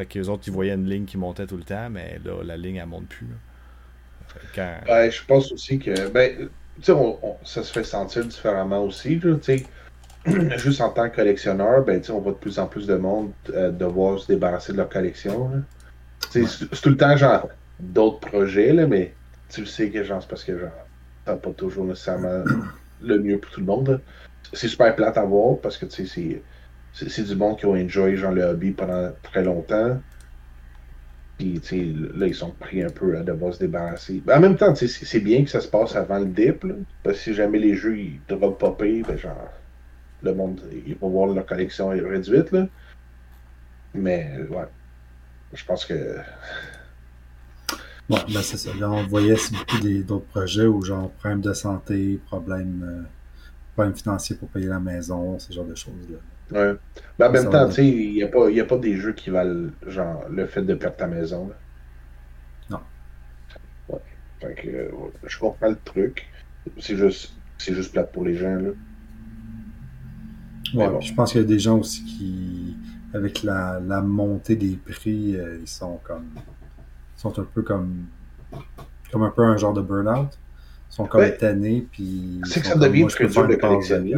Speaker 1: fait que les autres, ils voyaient une ligne qui montait tout le temps, mais là, la ligne, elle monte plus.
Speaker 3: Ben, je pense aussi que. Ben, tu sais, ça se fait sentir différemment aussi. Là, juste en tant que collectionneur, ben, on voit de plus en plus de monde euh, devoir se débarrasser de leur collection. C'est tout le temps, genre, d'autres projets, là, mais tu sais que, genre, c'est parce que, genre, ça pas toujours nécessairement le mieux pour tout le monde. C'est super plate à voir parce que, tu sais, c'est c'est du monde qui ont enjoy genre, le hobby pendant très longtemps. Puis, là, ils sont pris un peu à devoir se débarrasser. Ben, en même temps, c'est bien que ça se passe avant le dip. parce que si jamais les jeux ils drop popper, ben, genre, le monde, il va voir leur collection réduite. Là. Mais, ouais. Je pense que.
Speaker 2: Ouais, ben c'est ça. Là, on voyait beaucoup d'autres projets où, genre, problème de santé, problème, euh, problème financier pour payer la maison, ce genre de choses-là.
Speaker 3: Ouais. Mais en même temps, tu sais, il n'y a, pas, a pas des jeux qui valent genre le fait de perdre ta maison.
Speaker 2: Non.
Speaker 3: Ouais. Fait que, je comprends le truc. C'est juste, c'est juste plate pour les gens. Là.
Speaker 2: Ouais, je pense qu'il y a des gens aussi qui, avec la, la montée des prix, euh, ils sont comme. Ils sont un peu comme. Comme un peu un genre de burn-out. Ils sont comme tannés, puis.
Speaker 3: C'est que ça devient très dur de collectionner.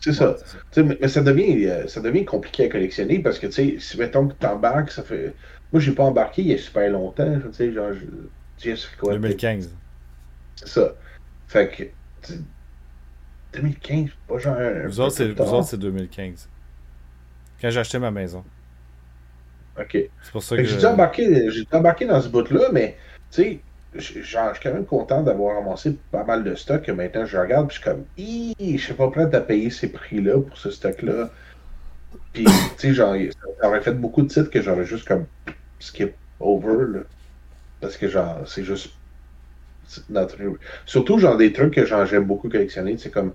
Speaker 3: C'est ça. mais, ça devient, euh, ça devient compliqué à collectionner parce que, tu sais, si mettons que tu embarques, ça fait. Moi, j'ai pas embarqué il y a super longtemps. Tu sais, genre,
Speaker 1: je... quoi? 2015.
Speaker 3: C'est ça. Fait que. 2015, pas genre.
Speaker 1: Vous autres, c'est 2015. Quand j'ai acheté ma maison.
Speaker 3: Ok. C'est pour ça que. J'ai embarqué, embarqué dans ce bout-là, mais, tu sais, je suis quand même content d'avoir ramassé pas mal de stock que maintenant je regarde puis je suis comme je suis pas prêt à payer ces prix-là pour ce stock-là. Puis tu sais, genre, ça aurait fait beaucoup de titres que j'aurais juste comme skip over là. Parce que genre, c'est juste Surtout genre des trucs que j'aime beaucoup collectionner, c'est comme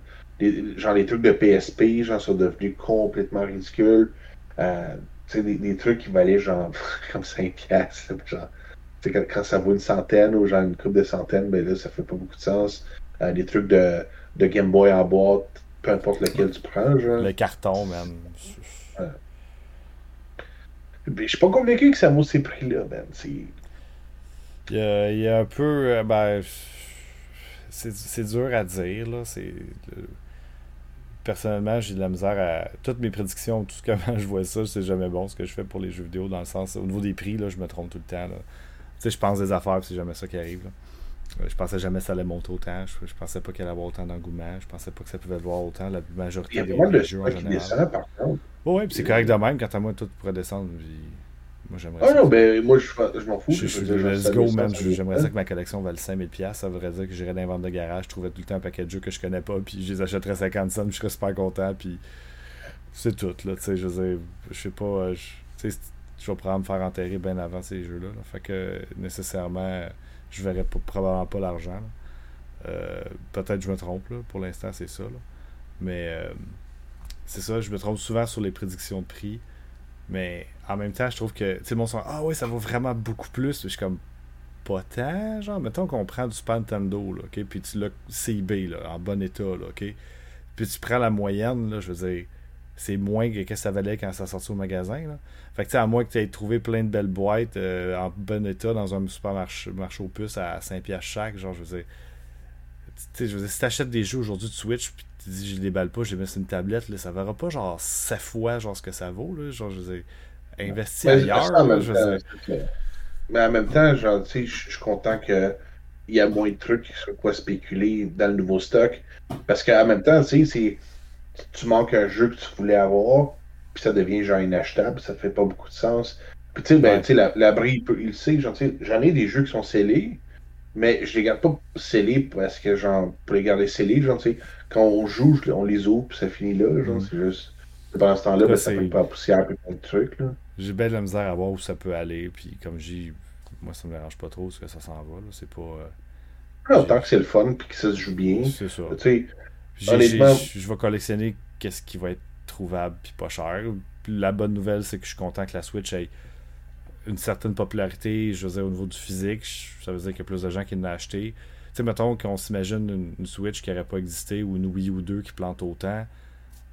Speaker 3: genre les trucs de PSP, genre sont devenus complètement ridicules. Euh, tu sais, des, des, trucs qui valaient genre comme 5 piastres, genre quand, quand, ça vaut une centaine ou genre une coupe de centaines, ben là, ça fait pas beaucoup de sens. Euh, des trucs de, de Game Boy en boîte, peu importe lequel tu prends. Genre.
Speaker 1: Le carton, même.
Speaker 3: Je suis pas convaincu que ça vaut ces prix-là, man.
Speaker 1: Il y, a, il y a un peu. Euh, ben, c'est dur à dire, là. C'est. Personnellement, j'ai de la misère à. Toutes mes prédictions, tout ce que je vois ça, c'est jamais bon ce que je fais pour les jeux vidéo, dans le sens. Au niveau des prix, là, je me trompe tout le temps. Là sais, je pense des affaires, c'est jamais ça qui arrive. Là. Je pensais jamais que ça allait monter autant. Je, pensais pas qu'il allait avoir autant d'engouement. Je pensais pas que ça pouvait voir autant. La majorité
Speaker 3: des, jeux en général. Descend, par contre.
Speaker 1: Oh, oui, puis c'est correct de même. Quant à moi, tout pourrait descendre. Moi, j'aimerais
Speaker 3: ah non, ben moi, je, je m'en fous.
Speaker 1: Je, je, let's go, man. J'aimerais ça que ma collection vaille 5000$. Ça voudrait dire que j'irais dans les ventes de garage. Je trouverais tout le temps un paquet de jeux que je connais pas. Puis je les achèterais 50 cents. Je serais super content. Puis c'est tout, là. Tu sais, je veux dire, je sais pas. Euh, tu sais, je vais probablement me faire enterrer bien avant ces jeux-là. Fait que nécessairement, je verrai probablement pas l'argent. Euh, peut-être je me trompe, pour l'instant c'est ça. Mais euh, c'est ça, je me trompe souvent sur les prédictions de prix. Mais en même temps, je trouve que, tu sais, mon son, ah ouais, ça vaut vraiment beaucoup plus. Je suis comme, pas genre, mettons qu'on prend du Super Nintendo, là, ok, puis tu l'as là, en bon état, là, ok. Puis tu prends la moyenne, là, je veux dire, c'est moins que que ça valait quand ça sortait au magasin. Là. Fait que, à moins que tu aies trouvé plein de belles boîtes euh, en bon état dans un supermarché marché aux puces à 5$ chaque, genre, je veux dire, je veux dire si t'achètes des jeux aujourd'hui de Switch, puis tu dis, je les balle pas, je les mets sur une tablette, là, ça verra pas, genre, 7 fois, genre, ce que ça vaut, là, genre, je veux dire, investis ailleurs.
Speaker 3: Mais en même temps, genre, tu sais, je suis content qu'il y a moins de trucs sur quoi spéculer dans le nouveau stock. Parce qu'en même temps, tu sais, tu manques un jeu que tu voulais avoir, puis ça devient genre inachetable, ça fait pas beaucoup de sens. Puis tu sais, ben, tu sais, l'abri, il, il, sait, j'en ai des jeux qui sont scellés, mais je les garde pas scellés parce que, genre, pour les garder scellés, genre, tu sais, quand on joue, on les ouvre, puis ça finit là, genre, mm. c'est juste. Pendant ce temps-là, ben, ça fait pas la poussière plein de trucs, là.
Speaker 1: J'ai bien de la misère à voir où ça peut aller, puis comme j'ai. Moi, ça me dérange pas trop ce que ça s'en va, là. C'est pas.
Speaker 3: Euh... autant que c'est le fun, puis que ça se joue bien.
Speaker 1: C'est ça. Tu sais, honnêtement. Je vais collectionner qu'est-ce qui va être trouvable, puis pas cher. La bonne nouvelle, c'est que je suis content que la Switch ait une certaine popularité, je veux dire, au niveau du physique, ça veut dire qu'il y a plus de gens qui l'ont acheté. Tu sais, mettons qu'on s'imagine une, Switch qui n'aurait pas existé ou une Wii U 2 qui plante autant.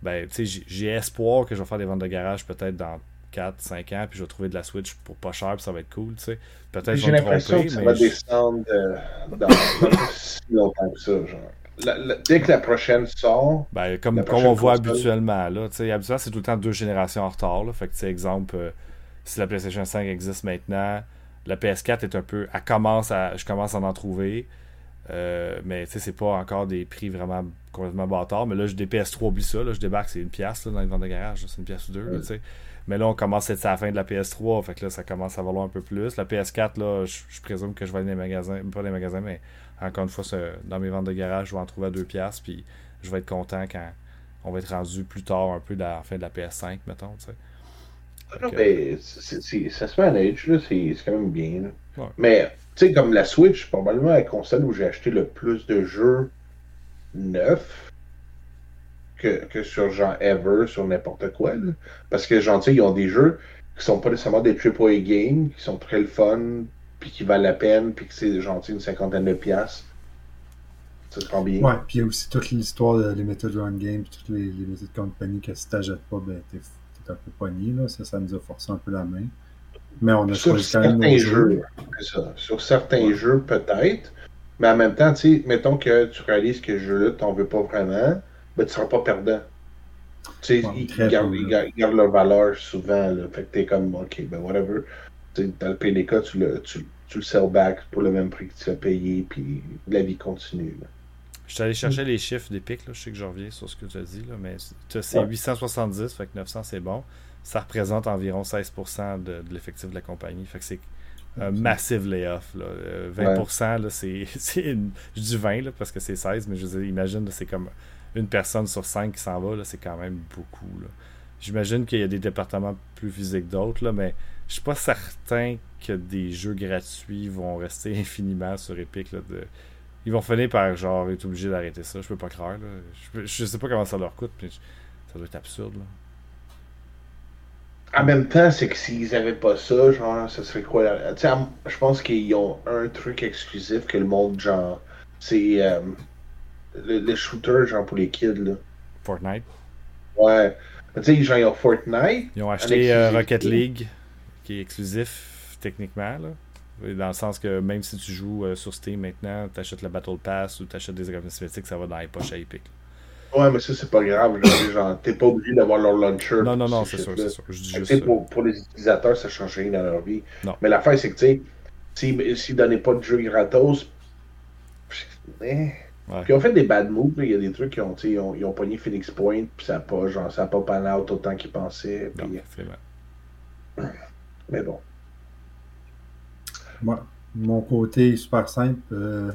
Speaker 1: Ben, tu sais, j'ai espoir que je vais faire des ventes de garage peut-être dans 4, 5 ans, puis je vais trouver de la Switch pour pas cher, puis ça va être cool, tu sais. Peut-être
Speaker 3: J'ai l'impression que ça va descendre euh, dans, pas si longtemps que ça, genre. Dès que la prochaine sort.
Speaker 1: Ben, comme, comme on voit habituellement, là. Habituellement, c'est tout le temps deux générations en retard, là. Fait que, tu sais, exemple. Euh, si la PlayStation 5 existe maintenant, la PS4 est un peu. Elle commence à. Je commence à en trouver. Euh, mais tu sais, c'est pas encore des prix vraiment complètement bâtards. Mais là, des PS3, oublie ça. Là, je débarque, c'est une pièce dans les ventes de garage. C'est une pièce ou deux. Mais là, on commence à être à la fin de la PS3. Fait que là, ça commence à valoir un peu plus. La PS4, là, je, présume que je vais aller dans les magasins. Pas dans les magasins, mais encore une fois, dans mes ventes de garage, je vais en trouver à deux pièces. Puis je vais être content quand on va être rendu plus tard un peu à la fin de la PS5, mettons. sais
Speaker 3: non, mais ça se manage, c'est quand même bien. Mais, tu sais, comme la Switch, probablement la console où j'ai acheté le plus de jeux neufs que, que sur genre Ever, sur n'importe quoi. Parce que, genre, ils ont des jeux qui sont pas nécessairement des AAA games, qui sont très le fun, puis qui valent la peine, puis que c'est gentil une cinquantaine de piastres. Ça se prend bien.
Speaker 2: Ouais, puis il y a aussi toute l'histoire de Limited Run Games, toutes les Limited Company que si t'achètes pas, ben t'es un peu pogné. Là. Ça, ça nous a forcé un peu la main. Mais on a
Speaker 3: sur même nos jeux. Ça. Sur certains jeux, peut-être. Mais en même temps, mettons que tu réalises que ce jeu-là, tu n'en veux pas vraiment, ben, tu ne seras pas perdant. Tu sais, ils, gardent, leur valeur souvent. Là. Fait que tu es comme, OK, ben whatever. dans le PDK, tu le, tu, tu le sell back pour le même prix que tu as payé, puis la vie continue. Là.
Speaker 1: Je suis allé chercher les chiffres des pics, là. je sais que je reviens sur ce que tu as dit, là, mais c'est 870, fait que 900 c'est bon. Ça représente environ 16% de, l'effectif de la compagnie, fait que c'est un massive layoff. Là. 20%, euh, là, c'est, je dis 20 là, parce que c'est 16, mais je dire, imagine, c'est comme une personne sur 5 qui s'en va, c'est quand même beaucoup. J'imagine qu'il y a des départements plus physiques d'autres, mais je suis pas certain que des jeux gratuits vont rester infiniment sur Epic. Là, de ils vont finir par genre être obligés d'arrêter ça. Je peux pas croire. Là. Je, je, sais pas comment ça leur coûte, mais ça doit être absurde. Là.
Speaker 3: En même temps, c'est que s'ils avaient pas ça, genre, ça serait quoi sais, je pense qu'ils ont un truc exclusif que le monde, genre, c'est euh, le, shooter, genre, pour les kids, là.
Speaker 1: Fortnite?
Speaker 3: Ouais. Tu sais, genre, ils ont Fortnite.
Speaker 1: Ils ont acheté euh, Rocket League, qui est exclusif, techniquement, là. Dans le sens que même si tu joues euh, sur Steam maintenant, tu achètes le Battle Pass ou tu achètes des items cosmétiques, ça va dans les poches à Epic.
Speaker 3: Ouais, mais ça, c'est pas grave. genre, t'es pas obligé d'avoir leur launcher.
Speaker 1: Non, non, non, c'est sûr, c'est sûr. Je dis
Speaker 3: juste pour, pour, les utilisateurs, ça change rien dans leur vie. Non. Mais l'affaire, c'est que, tu sais, s'ils donnaient pas de jeu gratos, eh. Puis ils ont fait des bad moves, il y a des trucs qui ont, ils ont, ils ont pogné Phoenix Point, puis ça n'a pas, genre, ça a pas pan out autant qu'ils pensaient. Puis... Non, mais bon.
Speaker 2: Moi, mon côté super simple, euh,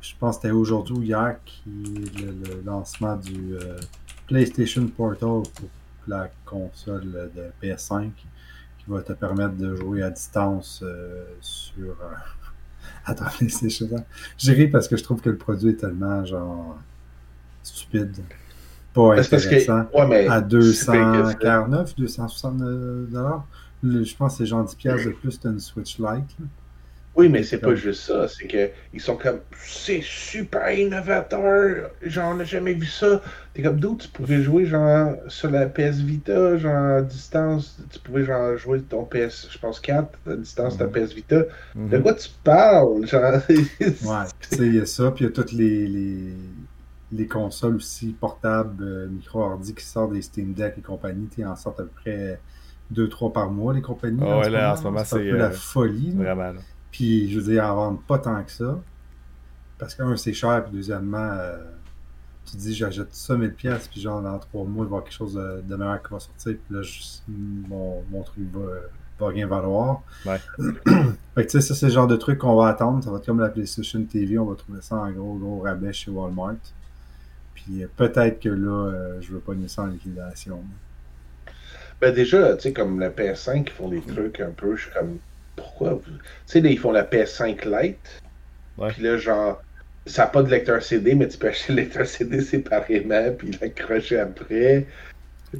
Speaker 2: je pense que c'était aujourd'hui ou hier qui le, lancement du euh, PlayStation Portal pour la console de PS5 qui va te permettre de jouer à distance euh, sur. Attends, PlayStation. J'ai ri parce que je trouve que le produit est tellement genre stupide. Pas intéressant. à 249, 260 dollars. Je pense que c'est genre 10 pièces de plus d'une Switch Lite.
Speaker 3: Oui, mais c'est pas juste ça. C'est que ils sont comme c'est super innovateur. Genre, on n'a jamais vu ça. T'es comme d'où tu pouvais jouer genre sur la PS Vita, genre à distance? Tu pouvais genre jouer ton PS, je pense 4 à distance de ta mhm. PS Vita. De mhm. quoi tu parles? Genre...
Speaker 2: ouais, tu sais, il y a ça, puis il y a toutes les, les, les consoles aussi portables, euh, micro ordi qui sortent des Steam Deck et compagnie. Tu en sortent à peu près deux, trois par mois, les compagnies.
Speaker 1: Ah ouais, là, en ce moment,
Speaker 2: c'est un
Speaker 1: c'est,
Speaker 2: peu la
Speaker 1: euh,
Speaker 2: folie.
Speaker 1: Vraiment. là.
Speaker 2: Puis, je veux dire, en vendent pas tant que ça. Parce qu'un, c'est cher, puis deuxièmement, euh, tu dis, j'achète ça 1000 pièces puis genre, dans trois mois, il va y avoir quelque chose de, de meilleur qui va sortir, puis là, je- mon, mon truc va, va rien valoir.
Speaker 1: Ouais.
Speaker 2: fait que, tu sais, ça, c'est le genre de truc qu'on va attendre. Ça va être comme la PlayStation TV, on va trouver ça en gros, gros rabais chez Walmart. Puis, euh, peut-être que là, euh, je veux pas ça en liquidation.
Speaker 3: Ben déjà, tu sais, comme la PS5, ils font des trucs un peu, je suis comme, pourquoi vous... Tu sais, là, ils font la PS5 Lite,
Speaker 1: Ouais.
Speaker 3: puis là, genre, ça n'a pas de lecteur CD, mais tu peux acheter le lecteur CD séparément, puis l'accrocher après.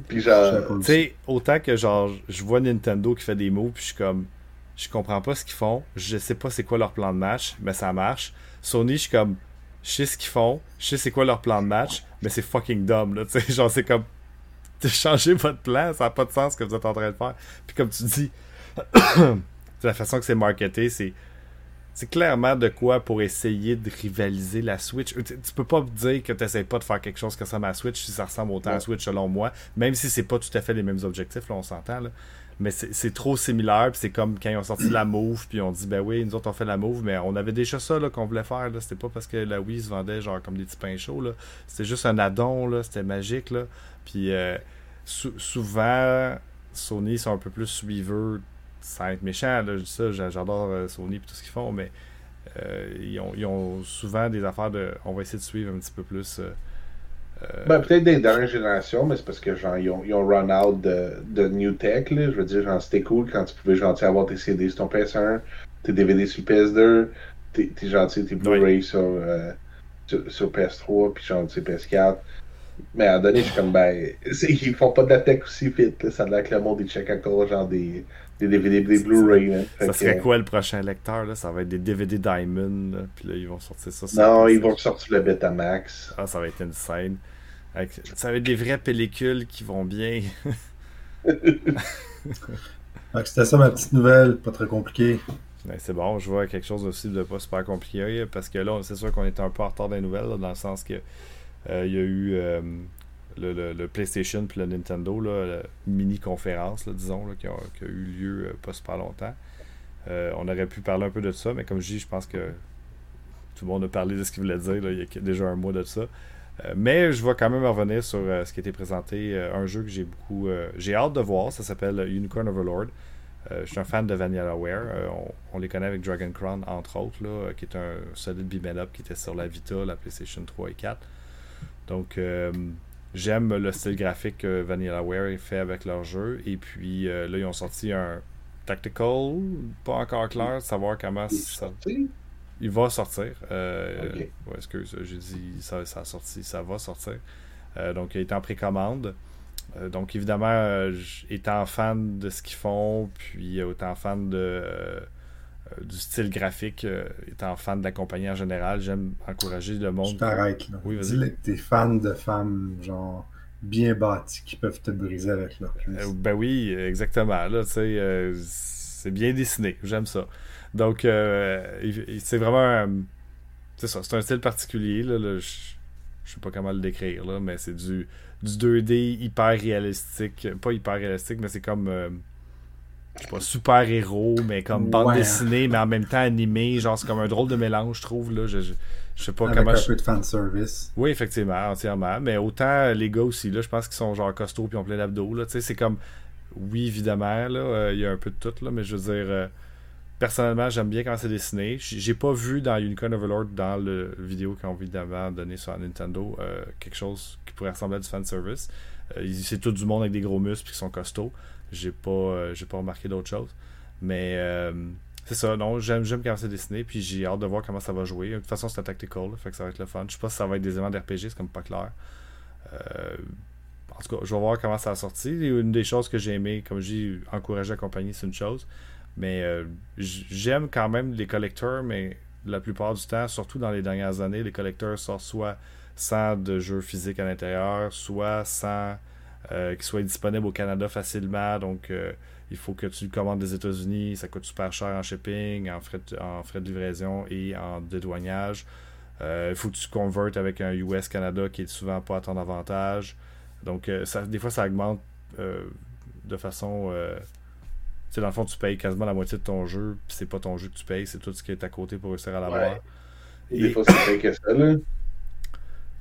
Speaker 3: Puis genre,
Speaker 1: Tu sais, autant que genre, je vois Nintendo qui fait des moves, puis je suis comme, je comprends pas ce qu'ils font, je sais pas c'est quoi leur plan de match, mais ça marche. Sony, je suis comme, je sais ce qu'ils font, je sais c'est quoi leur plan de match, mais c'est fucking dumb, là, tu sais, genre, c'est comme, changez votre plan, ça n'a pas de sens ce que vous êtes en train de faire. Puis comme tu dis, la façon que c'est marketé, c'est c'est clairement de quoi pour essayer de rivaliser la Switch. Tu, tu peux pas dire que tu n'essaies pas de faire quelque chose qui ressemble à la Switch si ça ressemble autant à la. Switch selon moi, même si c'est pas tout à fait les mêmes objectifs, là, on s'entend. là. Mais c'est trop similaire, puis c'est comme quand ils ont sorti la Move, puis on dit ben oui, nous autres on fait la Move, mais on avait déjà ça qu'on voulait faire. C'était pas parce que la Wii se vendait genre comme des petits pains chauds. C'était juste un addon, c'était magique. Là. Puis euh, sou- souvent, Sony sont un peu plus suiveux sans être méchant, là, je dis ça, j'a- j'adore euh, Sony et tout ce qu'ils font, mais euh, ils, ont, ils ont souvent des affaires de. On va essayer de suivre un petit peu plus. euh,
Speaker 3: ben peut-être des dernières générations, mais c'est parce que genre, ils ont, ils ont run out de, de new tech, là. Je veux dire, genre, c'était cool quand tu pouvais, genre, avoir tes CD sur ton PS1, tes DVD sur le PS2, tes, tes, genre, tes Blu-ray sur, euh, sur, sur PS3, puis genre, tu sais, PS4. Mais à un moment donné, je suis comme, ben, ils font pas de la tech aussi vite, là. Ça a l'air que le monde, il check encore, genre, des, des DVD, des Blu-ray, là.
Speaker 1: Ça
Speaker 3: que,
Speaker 1: serait quoi le prochain lecteur là? Ça va être des DVD Diamond, là, puis là ils vont sortir ça. sur
Speaker 3: Non, ils vont sortir le Betamax.
Speaker 1: Ah, ça va être insane. Avec- Ça va être des vraies pellicules qui vont bien.
Speaker 2: C'était ça ma petite nouvelle, pas très compliqué.
Speaker 1: Ben, c'est bon, je vois quelque chose aussi de pas super compliqué parce que là, c'est sûr qu'on était un peu en retard des nouvelles là, dans le sens que euh, il y a eu euh, le, PlayStation puis le Nintendo, la mini conférence, là, disons, qui, a, eu lieu euh, pas super longtemps. Euh, on aurait pu parler un peu de ça, mais comme je dis, je pense que tout le monde a parlé de ce qu'il voulait dire il y a déjà un mois de ça. Euh, mais je vais quand même revenir sur euh, ce qui a été présenté, un jeu que j'ai beaucoup, j'ai hâte de voir, ça s'appelle Unicorn Overlord. Je suis un fan de VanillaWare. On, les connaît avec Dragon Crown, entre autres, qui est un solide beat'em up qui était sur la Vita, la PlayStation 3 et 4. Donc, j'aime le style graphique que VanillaWare fait avec leur jeu. Et puis, euh, là, ils ont sorti un Tactical, pas encore clair, de savoir comment
Speaker 3: Il
Speaker 1: ça.
Speaker 3: sorti?
Speaker 1: Il va sortir. Euh,
Speaker 3: Ok.
Speaker 1: ouais, excuse, j'ai dit ça, ça a sorti, ça va sortir. Euh, donc, il est en précommande. Euh, donc, évidemment, étant fan de ce qu'ils font, puis autant fan de, du style graphique, euh, étant fan de la compagnie en général, j'aime encourager le
Speaker 2: Je
Speaker 1: monde.
Speaker 2: t'arrête là.
Speaker 1: Oui, vas-y.
Speaker 2: T'es fan de femmes, genre, bien bâties, qui peuvent te briser avec leur cuisse.
Speaker 1: Euh, ben oui, exactement. Là, tu sais, euh, c'est bien dessiné. J'aime ça. Donc, euh, c'est vraiment. c'est ça, c'est un style particulier. Là, là, je, je sais pas comment le décrire, là, mais c'est du, du 2D hyper réalistique. Pas hyper réalistique, mais c'est comme. Je sais pas, super héros, mais comme bande
Speaker 2: Ouais.
Speaker 1: dessinée, mais en même temps animé. Genre, c'est comme un drôle de mélange, je trouve. Là, je, je, je sais pas
Speaker 2: avec
Speaker 1: comment.
Speaker 2: un
Speaker 1: je-
Speaker 2: peu de fanservice.
Speaker 1: oui, effectivement, entièrement. Mais autant les gars aussi, là, je pense qu'ils sont genre costauds puis ont plein d'abdos. Tu sais, c'est comme. Oui, évidemment, là, euh, il y a un peu de tout, là, mais je veux dire. euh, personnellement, j'aime bien quand c'est dessiné. J'ai pas vu dans Unicorn Overlord, dans le vidéo qu'ils ont évidemment donné sur Nintendo, euh, quelque chose qui pourrait ressembler à du fanservice. Ils- c'est tout du monde avec des gros muscles puis qui sont costauds. J'ai pas, euh, j'ai pas remarqué d'autre chose. Mais euh, c'est ça, non, j'aime, j'aime quand c'est dessiné, puis j'ai hâte de voir comment ça va jouer. De toute façon, c'est un tactical, fait que ça va être le fun. Je sais pas si ça va être des éléments d'RPG, c'est comme pas clair. Euh, en tout cas, je vais voir comment ça a sorti. Une des choses que j'ai aimé, comme je dis, encourager la compagnie, c'est une chose. Mais euh, j'aime quand même les collecteurs, mais la plupart du temps, surtout dans les dernières années, les collecteurs sortent soit sans de jeux physiques à l'intérieur, soit sans euh, qu'ils soient disponibles au Canada facilement. Donc, euh, il faut que tu le commandes des États-Unis. Ça coûte super cher en shipping, en frais de, en frais de livraison et en dédouanage. Euh, Il faut que tu convertes avec un US-Canada qui est souvent pas à ton avantage. Donc, ça, des fois, ça augmente de façon. Tu sais, dans le fond, tu payes quasiment la moitié de ton jeu, puis c'est pas ton jeu que tu payes, c'est tout ce qui est à côté pour réussir à l'avoir.
Speaker 3: Et... Des fois, c'est que ça, là.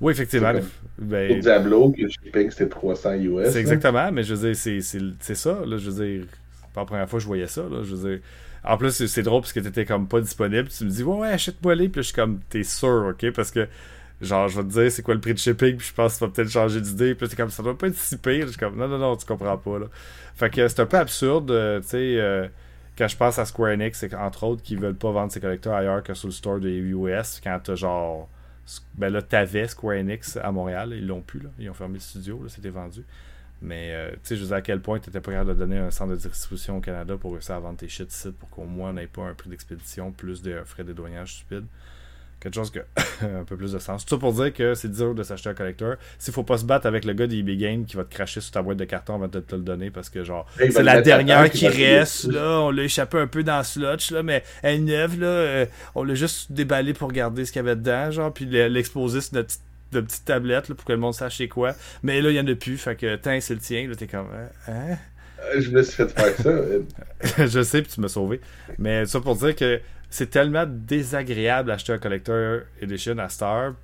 Speaker 1: Oui, effectivement.
Speaker 3: Ben, Diablo, que le shipping c'était 300 US.
Speaker 1: C'est exactement, mais je veux dire, c'est ça. Là, je veux dire, pas la première fois que je voyais ça. Là, je veux dire. En plus, c'est drôle parce que t'étais comme pas disponible. Tu me dis, ouais, ouais, achète-moi les. Puis je suis comme, t'es sûr, ok? Parce que, genre, je vais te dire c'est quoi le prix de shipping. Puis je pense que tu vas peut-être changer d'idée. Puis t'es comme, ça doit pas être si pire. Je suis comme, non, non, non, tu comprends pas. Là. Fait que c'est un peu absurde, euh, tu sais. Euh, quand je pense à Square Enix, c'est entre autres qu'ils veulent pas vendre ses collecteurs ailleurs que sur le store de US quand t'as genre ben là, t'avais Square Enix à Montréal, ils l'ont plus, là. Ils ont fermé le studio, c'était vendu. Mais, euh, tu sais, je veux dire à quel point tu étais pas capable de donner un centre de distribution au Canada pour réussir à vendre tes shit ici pour qu'au moins on n'ait pas un prix d'expédition plus de frais de douaniage stupide quelque chose qui a un peu plus de sens. Tout ça pour dire que c'est dur de s'acheter un collector. S'il faut pas se battre avec le gars d'EB Game qui va te cracher sur ta boîte de carton avant de te le donner parce que genre c'est la dernière qui reste là, on l'a échappé un peu dans le slotch là, mais elle neuve là, euh, on l'a juste déballé pour regarder ce qu'il y avait dedans genre puis l'exposer sur notre petite tablette là, pour que le monde sache c'est quoi. Mais là il y en a plus, fait que tant c'est le tien, là t'es comme hein?
Speaker 3: Euh, je me suis fait faire ça.
Speaker 1: je sais, puis tu m'as sauvé. Mais ça pour dire que c'est tellement désagréable d'acheter un Collector Edition à Star,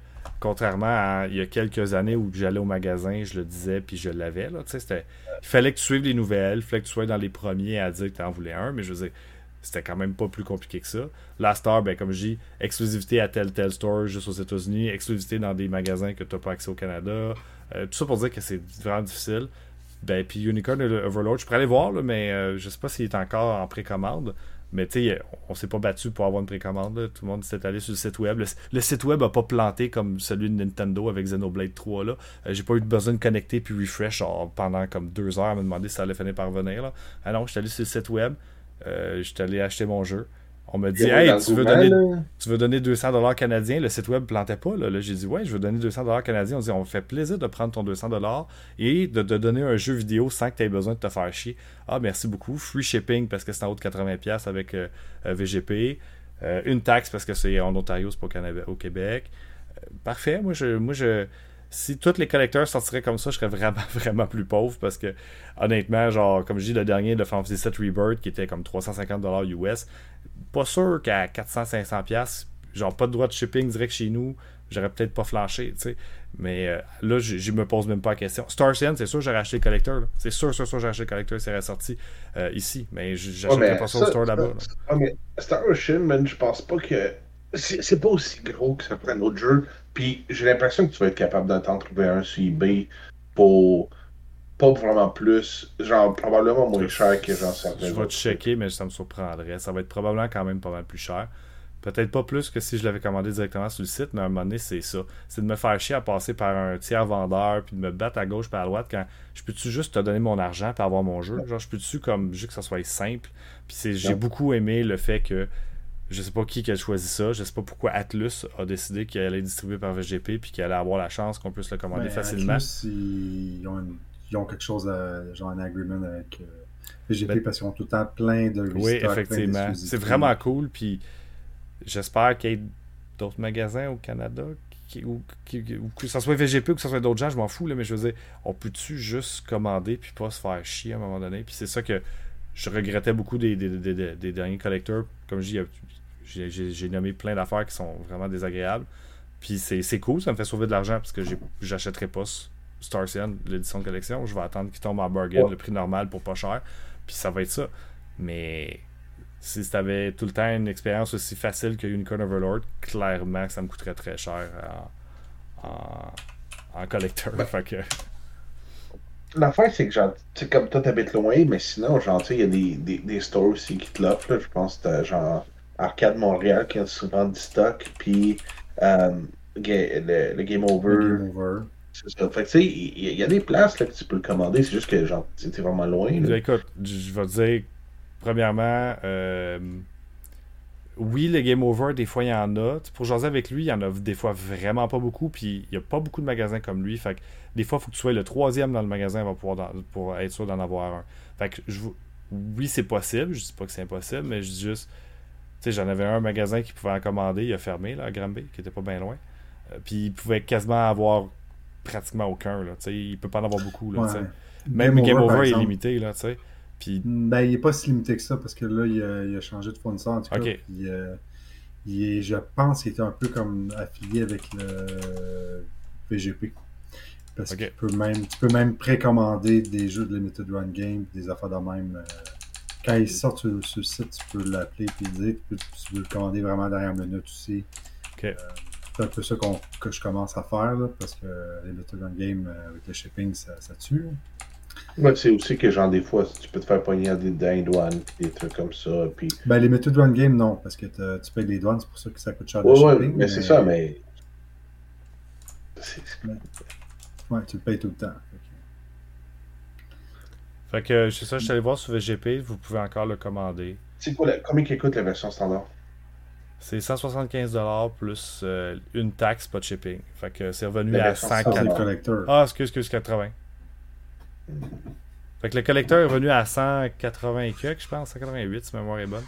Speaker 1: contrairement à il y a quelques années où j'allais au magasin, je le disais, puis je l'avais. Il fallait que tu suives les nouvelles, il fallait que tu sois dans les premiers à dire que tu en voulais un, mais je veux dire, c'était quand même pas plus compliqué que ça. La Star, ben, comme je dis, exclusivité à tel tel store juste aux États-Unis, exclusivité dans des magasins que tu n'as pas accès au Canada. Euh, tout ça pour dire que c'est vraiment difficile. Ben, puis Unicorn Overlord, je pourrais aller voir, mais euh, je sais pas s'il est encore en précommande. Mais tu sais, on s'est pas battu pour avoir une précommande. Tout le monde s'est allé sur le site web. Le, site web a pas planté comme celui de Nintendo avec Xenoblade 3. là. Euh, j'ai pas eu besoin de connecter puis refresh pendant comme deux heures à me demander si ça allait finir par venir. Ah non, j'étais allé sur le site web. Euh, j'étais allé acheter mon jeu. On m'a dit, hey, tu veux, donner, tu veux donner 200$ canadiens? Le site web ne plantait pas. Là, j'ai dit, ouais, je veux donner 200$ canadiens. On dit, on fait plaisir de prendre ton 200$ et de te donner un jeu vidéo sans que tu aies besoin de te faire chier. Ah, merci beaucoup. Free shipping parce que c'est en haut de 80$ avec euh, euh, VGP. Euh, une taxe parce que c'est en Ontario, c'est pas au Québec. parfait. Moi, je, moi, je, si tous les collecteurs sortiraient comme ça, je serais vraiment, vraiment plus pauvre parce que, honnêtement, genre, comme je dis, le dernier de Fantasy VII Rebirth qui était comme 350$ US, pas sûr qu'à 400-500$, genre pas de droit de shipping direct chez nous, j'aurais peut-être pas flanché, tu sais. Mais euh, là, je me pose même pas la question. Star c'est sûr, j'aurais acheté le collecteur. C'est sûr, sûr, sûr, j'aurais acheté le collecteur, c'est ressorti euh, ici. Mais j'achèterais pas ça au store là-bas.
Speaker 3: Star Ocean, man, je pense pas que. C'est pas aussi gros que ça prend un autre jeu. Puis j'ai l'impression que tu vas être capable de t'en trouver un sur eBay pour pas vraiment plus, genre probablement moins cher que j'en
Speaker 1: certains. Je vais te checker, mais ça me surprendrait. Ça va être probablement quand même pas mal plus cher. Peut-être pas plus que si je l'avais commandé directement sur le site, mais à un moment donné, c'est ça. C'est de me faire chier à passer par un tiers vendeur, puis de me battre à gauche et à droite quand je peux-tu juste te donner mon argent pour avoir mon jeu? Genre, je peux-tu comme juste que ça soit simple? Puis j'ai beaucoup aimé le fait que je sais pas qui qui a choisi ça. Je sais pas pourquoi Atlus a décidé qu'il allait distribuer par VGP puis qu'il allait avoir la chance qu'on puisse le commander facilement.
Speaker 2: Atlus, ils ont, ils ont, quelque chose, à, genre un agreement avec euh, VGP ben, parce qu'ils ont tout le temps plein de
Speaker 1: Oui, effectivement. C'est vraiment cool. Puis j'espère qu'il y ait d'autres magasins au Canada ou, que ce soit VGP ou que ce soit d'autres gens, je m'en fous, là, mais je veux dire, on peut-tu juste commander puis pas se faire chier à un moment donné? Puis c'est ça que je regrettais beaucoup des, des, derniers collecteurs. Comme je dis, j'ai nommé plein d'affaires qui sont vraiment désagréables. Puis c'est cool, ça me fait sauver de l'argent parce que j'achèterai pas Star Ocean, l'édition de collection. Je vais attendre qu'il tombe en bargain, le prix normal pour pas cher. Puis ça va être ça. Mais si tu avais tout le temps une expérience aussi facile que Unicorn Overlord, clairement ça me coûterait très cher en, en, collecteur. Ben, fait que...
Speaker 3: L'affaire, c'est que, genre, tu sais, comme toi, t'habites loin, mais sinon, genre, tu sais, il y a des, des, des, stores aussi qui te l'offrent. Je pense que genre, Arcade Montréal qui a souvent du stock, puis euh, le, Game Over. Le Game Over. Fait que, tu sais, il y, a des places là, que tu peux le commander, c'est juste que, genre, t'es vraiment loin.
Speaker 1: Écoute, je vais te dire, premièrement, euh, oui, le Game Over, des fois, il y en a. Pour jaser avec lui, il y en a des fois vraiment pas beaucoup. Puis il n'y a pas beaucoup de magasins comme lui. Fait que des fois, il faut que tu sois le troisième dans le magasin pour, pouvoir pour être sûr d'en avoir un. Fait que je, oui, c'est possible. Je dis pas que c'est impossible, mais je dis juste. Tu j'en avais un magasin qui pouvait en commander. Il a fermé, là, à Granby, qui était pas bien loin. Euh, puis il pouvait quasiment avoir pratiquement aucun. Là, il peut pas en avoir beaucoup. Là,
Speaker 2: Ouais.
Speaker 1: Même Game Over, est limité. Là. Puis,
Speaker 2: Ben, il n'est pas si limité que ça parce que là, il a, il a changé de fournisseur. En tout cas. Puis, euh, il est, je pense qu'il était un peu comme affilié avec le VGP. Parce que tu peux même, tu peux même précommander des jeux de Limited Run Game, des affaires de même. euh, quand ils sortent sur, sur le site, tu peux l'appeler et dire, tu peux, tu peux le commander vraiment derrière minute aussi. Euh, c'est un peu ça qu'on- que je commence à faire là, parce que Limited Run Game euh, avec le shipping, ça, ça tue.
Speaker 3: Ouais, c'est aussi que, genre, des fois, tu peux te faire pogner à des, les douanes, des trucs comme ça. Puis...
Speaker 2: Ben, les Limited Run Game, non, parce que tu payes les douanes, c'est pour ça que ça coûte cher de
Speaker 3: Ouais, ouais,
Speaker 2: shipping.
Speaker 3: mais c'est ça, mais. c'est-
Speaker 2: Ouais, tu le payes tout le temps.
Speaker 1: fait que c'est ça, je suis allé voir sur VGP, vous pouvez encore le commander.
Speaker 3: C'est quoi, la... combien qu'il coûte la version standard?
Speaker 1: C'est 175$ plus euh, une taxe, pas de shipping. Fait que c'est revenu à
Speaker 3: version
Speaker 2: Ça, c'est le
Speaker 1: 104.
Speaker 2: collector.
Speaker 1: Ah, excuse, excuse, 80. Fait que le collecteur est revenu à 180 et quelques, je pense, 188 si ma mémoire est bonne.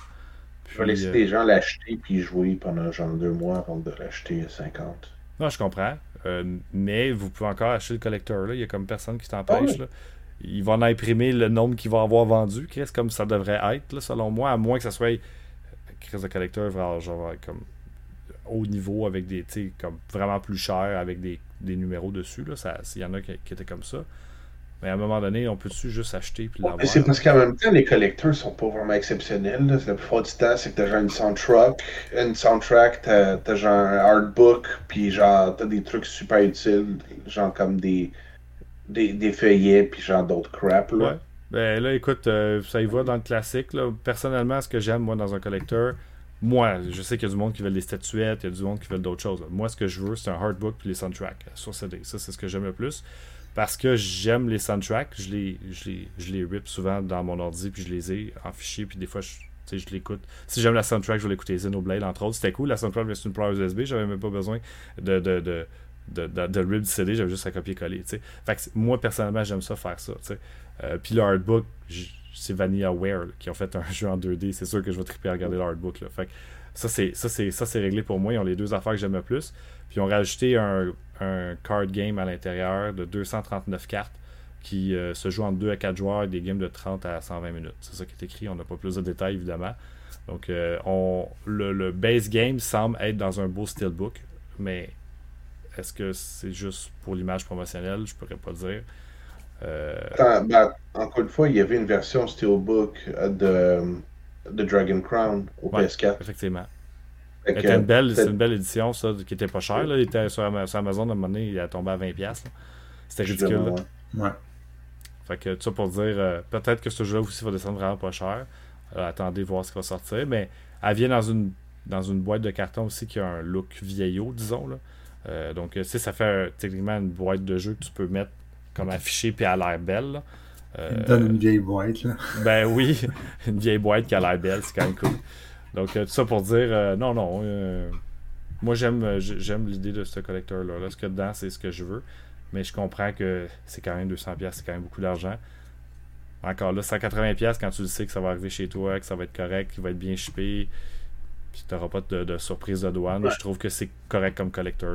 Speaker 3: Je vais laisser
Speaker 1: euh,
Speaker 3: les gens l'acheter puis jouer pendant genre deux mois avant de l'acheter à 50.
Speaker 1: Non, je comprends. Euh, mais vous pouvez encore acheter le collecteur. Là. Il y a comme personne qui t'empêche.
Speaker 3: Ah oui.
Speaker 1: là. Ils vont en imprimer le nombre qu'il va avoir vendu, Chris, comme ça devrait être, là, selon moi, à moins que ça soit Chris de collecteur genre, genre comme haut niveau avec des comme vraiment plus cher avec des, des numéros dessus. Là. Ça, Il y en a qui, qui étaient comme ça. Mais à un moment donné, on peut-tu juste acheter puis
Speaker 3: Mais
Speaker 1: l'avoir?
Speaker 3: c'est parce qu'en même temps, les collecteurs sont pas vraiment exceptionnels. là. La plupart du temps, c'est que t'as genre une soundtrack, une soundtrack, t'as t'as genre un artbook, puis genre t'as des trucs super utiles, genre comme des, des, des feuillets, puis genre d'autres crap. Là.
Speaker 1: Ouais. Ben là, écoute, euh, ça y va dans le classique. Là. Personnellement, ce que j'aime, moi, dans un collecteur, moi, je sais qu'il y a du monde qui veut des statuettes, il y a du monde qui veut d'autres choses. Moi, ce que je veux, c'est un hardbook puis les soundtracks sur CD. Ça, c'est ce que j'aime le plus. Parce que j'aime les soundtracks, je les, je, les, je les rip souvent dans mon ordi, puis je les ai en fichier, puis des fois, je, je l'écoute. Si j'aime la soundtrack, je vais l'écouter Xenoblade, entre autres. C'était cool, la soundtrack, c'est une player USB, j'avais même pas besoin de, de, de, de, de, rip du CD, j'avais juste à copier-coller. Fait que moi, personnellement, j'aime ça faire ça. tu sais. Euh, puis le hardbook, c'est VanillaWare là, qui ont fait un jeu en 2D. C'est sûr que je vais triper à regarder le hardbook. Fait que ça, c'est, réglé pour moi. Ils ont les deux affaires que j'aime le plus. Puis ils ont rajouté un, card game à l'intérieur de 239 cartes qui euh, se joue entre 2 à 4 joueurs, des games de 30 à 120 minutes. C'est ça qui est écrit. On n'a pas plus de détails, évidemment. Donc, euh, le, le base game semble être dans un beau steelbook, mais est-ce que c'est juste pour l'image promotionnelle? Je pourrais pas dire. Euh,
Speaker 3: Attends, ben, encore une fois, il y avait une version Steelbook euh, de, de Dragon Crown au
Speaker 1: Ouais.
Speaker 3: PS4.
Speaker 1: effectivement. C'était une belle, c'est une belle édition, ça, qui était pas cher. Là. Il était sur, Ama- sur Amazon, à un moment donné, il a tombé à 20$. là. C'était ridicule. là.
Speaker 3: Ouais.
Speaker 2: Ouais.
Speaker 1: Fait que tout ça pour dire, euh, peut-être que ce jeu-là aussi va descendre vraiment pas cher. Attendez voir ce qui va sortir. Mais elle vient dans une, dans une boîte de carton aussi qui a un look vieillot, disons. Là. Euh, donc, tu sais, ça fait euh, techniquement une boîte de jeu que tu peux mettre comme affichée puis à l'air belle. là. Euh,
Speaker 2: Il donne une vieille boîte, là.
Speaker 1: ben oui, une vieille boîte qui a l'air belle, c'est quand même cool. Donc, euh, tout ça pour dire, euh, non, non, euh, moi j'aime j'aime l'idée de ce collecteur-là. Là, ce qu'il y a dedans, c'est ce que je veux. Mais je comprends que c'est quand même 200$, c'est quand même beaucoup d'argent. Encore là, 180$ quand tu le sais que ça va arriver chez toi, que ça va être correct, qu'il va être bien shippé, puis tu n'auras pas de, de surprise de douane.
Speaker 3: Ouais.
Speaker 1: Je trouve que c'est correct comme collecteur.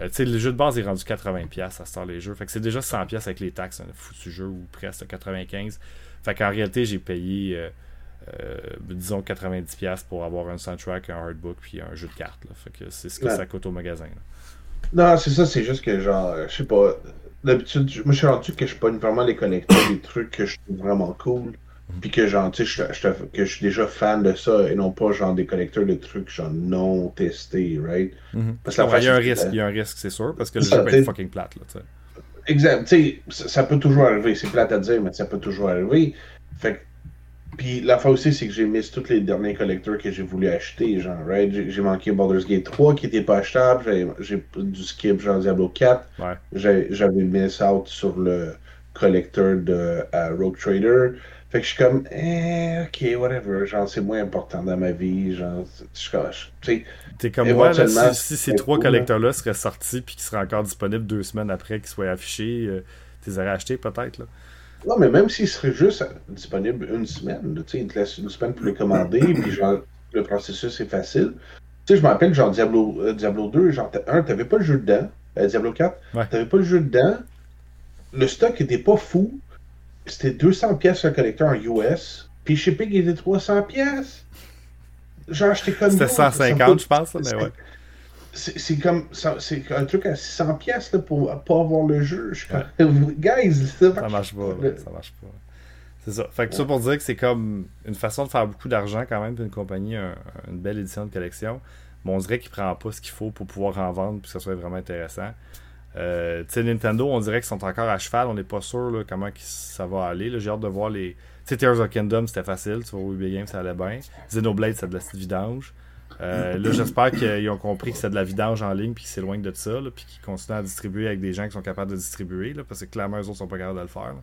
Speaker 1: Euh, tu sais, le jeu de base est rendu 80$ à sort les jeux. Fait que c'est déjà 100$ avec les taxes, un foutu jeu ou presque 95$. Fait qu'en réalité, j'ai payé, euh, euh, disons, 90$ pour avoir un soundtrack, un hardbook, puis un jeu de cartes. là. Fait que c'est ce que
Speaker 3: Ouais.
Speaker 1: ça coûte au magasin. là.
Speaker 3: Non, c'est ça, c'est juste que genre, je sais pas. D'habitude, moi je suis rendu que je pogne vraiment les collecteurs des trucs que je trouve vraiment cool. Puis que genre, tu sais, que je suis déjà fan de ça et non pas genre des collecteurs de trucs genre non testés, right? Parce que
Speaker 1: Ouais, il y a un risque, il y a un risque, c'est sûr, parce que le
Speaker 3: ça,
Speaker 1: jeu peut
Speaker 3: t'sais.
Speaker 1: être fucking plate. Là, tu sais.
Speaker 3: Exact. Tu sais, ça, peut toujours arriver. C'est plate à dire, mais ça peut toujours arriver. Fait que- Puis la fois aussi, c'est que j'ai mis tous les derniers collecteurs que j'ai voulu acheter. Genre, right? J'ai manqué Baldur's Gate 3 qui était pas achetable. J'ai- du skip genre Diablo 4.
Speaker 1: Ouais.
Speaker 3: J'ai- J'avais miss out sur le collecteur de euh, Rogue Trader. Fait que je suis comme, eh, ok, whatever. Genre, c'est moins important dans ma vie. Genre, je suis
Speaker 1: T'es comme moi, là, si, si ces trois
Speaker 3: hein.
Speaker 1: collecteurs-là seraient sortis puis qu'ils seraient encore disponibles deux semaines après qu'ils soient affichés, euh, tu les aurais achetés peut-être. là.
Speaker 3: Non, mais même s'il serait juste disponible une semaine, tu sais, il te laisse une semaine pour les commander, puis genre, le processus est facile. Tu sais, je me rappelle, genre, Diablo, euh, Diablo 2, genre, un, t'avais pas le jeu dedans, euh, Diablo 4.
Speaker 1: Ouais.
Speaker 3: T'avais pas le jeu dedans. Le stock était pas fou. C'était 200 pièces sur le collecteur en US. Puis shipping était 300 pièces. Genre, j'étais comme.
Speaker 1: C'était
Speaker 3: yo, ça me
Speaker 1: 150,
Speaker 3: coûte-
Speaker 1: je pense, mais ouais.
Speaker 3: C'est comme. C'est un truc à 600 pièces là, pour pas avoir le jeu. Je comme. Guys, ça
Speaker 1: Ça marche pas, ça marche pas. C'est ça. Fait que ça pour dire que c'est comme une façon de faire beaucoup d'argent quand même pour une compagnie, un- une belle édition de collection. Mais on dirait qu'il prend pas ce qu'il faut pour pouvoir en vendre pour que ça soit vraiment intéressant. Euh, tu sais, Nintendo, on dirait qu'ils sont encore à cheval. On n'est pas sûr là, comment ça va aller. J'ai hâte de voir les. Tu sais, Tears of Kingdom, c'était facile. Tu vois, au Big Game, ça allait bien. Xenoblade, c'est de la petite vidange. Euh, là, j'espère qu'ils ont compris que c'est de la vidange en ligne puis qu'ils s'éloignent de ça, là, puis qu'ils continuent à distribuer avec des gens qui sont capables de distribuer, là, parce que clairement, eux autres sont pas capables de le faire.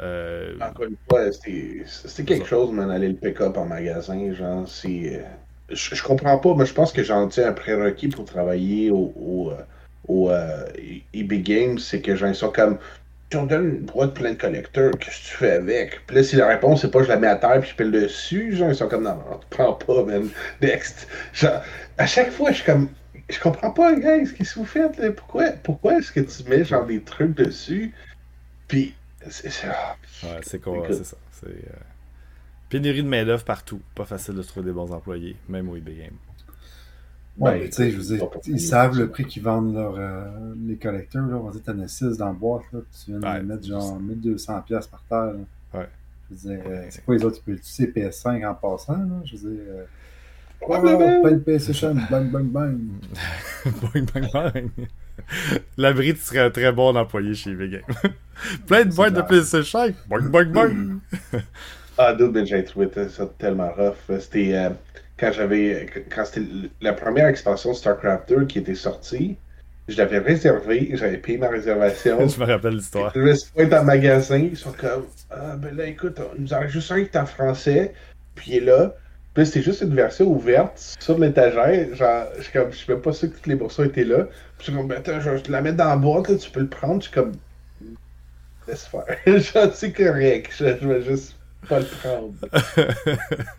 Speaker 1: Euh,
Speaker 3: Encore une fois, c'était quelque
Speaker 1: Ça.
Speaker 3: chose, man, aller le pick-up en magasin, genre, c'est... Je, je comprends pas, mais je pense que j'en tiens un prérequis pour travailler au, au, au euh, EB Games, c'est que genre, ils sont comme... Tu on donne une boîte pleine de collecteurs, qu'est-ce que tu fais avec? Puis là, si la réponse, c'est pas je la mets à terre puis je pile dessus, genre, ils sont comme, non, non, tu prends pas, man, next. Genre, à chaque fois, je suis comme... Je comprends pas, guys, qu'est-ce que vous faites, là? Pourquoi, pourquoi est-ce que tu mets, genre, des trucs dessus? Puis... c'est- c'est- ah,
Speaker 1: Ouais, c'est quoi, c'est ça. C'est, euh, Pénurie de main-d'œuvre partout. Pas facile de trouver des bons employés, même au eBay Game.
Speaker 2: Ouais,
Speaker 3: Ben,
Speaker 2: mais tu sais, je veux dire,
Speaker 3: ils
Speaker 2: savent le prix qu'ils vendent leur, euh, les collecteurs. Là. On va dire, t'en as 6 dans la boîte. Là, tu viens de
Speaker 1: Ouais.
Speaker 2: mettre genre 1200$ piastres par terre. Là.
Speaker 1: Ouais.
Speaker 2: Je veux dire, euh, c'est quoi les autres? Ils peuvent utiliser PS5 en passant. Là? Je veux dire, euh, oh, plein de PlayStation, bang, bang, bang.
Speaker 1: Boing, bang, bang. L'abri, tu serais un très bon employé chez Game. Plein de boîtes de. PlayStation. Boing, boing, boing.
Speaker 3: Ah, dude, j'ai trouvé ça tellement rough. C'était euh, quand j'avais. Quand c'était la première expansion de StarCraft 2 qui était sortie, je l'avais réservé, j'avais payé ma réservation.
Speaker 1: Je me rappelle l'histoire.
Speaker 3: Je me suis pointé en magasin, ils sont comme Ah, ben là, écoute, on nous en juste un qui est en français, puis il est là. Puis c'était juste une version ouverte sur l'étagère. Genre, je suis comme, je suis même pas sûr que toutes les morceaux étaient là. Puis je suis comme, ben, attends, je vais te la mettre dans la boîte, là, tu peux le prendre. Je suis comme, laisse faire. Genre, c'est correct, je, je vais juste pas le prendre.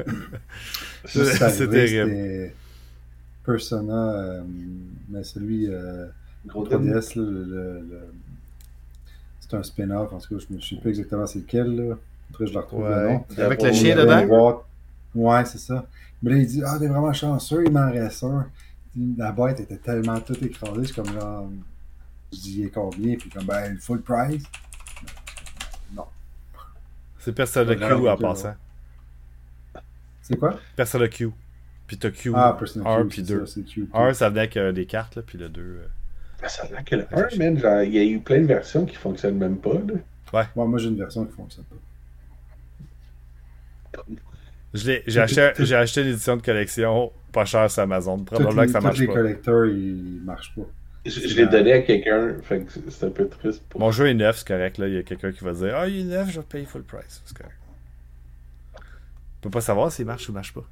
Speaker 1: C'est terrible.
Speaker 2: C'était Persona, euh, mais celui euh,
Speaker 3: Gros dame.
Speaker 2: 3DS, là, le, le- le- c'est un spin-off. En tout cas, je ne sais plus exactement c'est lequel. Là. Après, je le retrouve le
Speaker 1: Ouais.
Speaker 2: nom.
Speaker 1: Avec le chien dedans?
Speaker 2: Ouais, c'est ça. Mais là, il dit Ah, t'es vraiment chanceux, il m'en reste un. La boîte était tellement toute écrasée, je suis comme genre. Je dis il est combien, puis comme ben, le full price. Non.
Speaker 1: C'est Persona Q
Speaker 2: Ouais,
Speaker 1: en
Speaker 2: ouais.
Speaker 1: passant.
Speaker 2: C'est quoi?
Speaker 1: Persona Q. Puis t'as Q.
Speaker 2: Ah, Persona
Speaker 1: 1
Speaker 2: Q,
Speaker 1: puis
Speaker 2: c'est
Speaker 1: 2.
Speaker 2: ça, Q.
Speaker 1: 1, ça venait avec euh, des cartes, là, puis le 2. euh,
Speaker 3: Ça a l'air que le 1, man, genre, il y a eu plein de versions qui fonctionnent même pas. Là.
Speaker 2: Ouais, moi j'ai une version qui fonctionne pas.
Speaker 1: Je l'ai- J'ai acheté, j'ai acheté une édition de collection pas chère sur Amazon. Probablement
Speaker 2: les,
Speaker 1: que ça
Speaker 2: tous
Speaker 1: marche
Speaker 2: les
Speaker 1: pas.
Speaker 2: collecteurs, ils marchent pas.
Speaker 3: Je, l'ai
Speaker 2: la-
Speaker 3: donné à quelqu'un, fait que c'est un peu triste pour
Speaker 1: Mon jeu est neuf, c'est correct. Là. Il y a quelqu'un qui va dire Ah, il est neuf, je vais payer full price. C'est correct. On peut pas savoir s'il marche ou marche pas.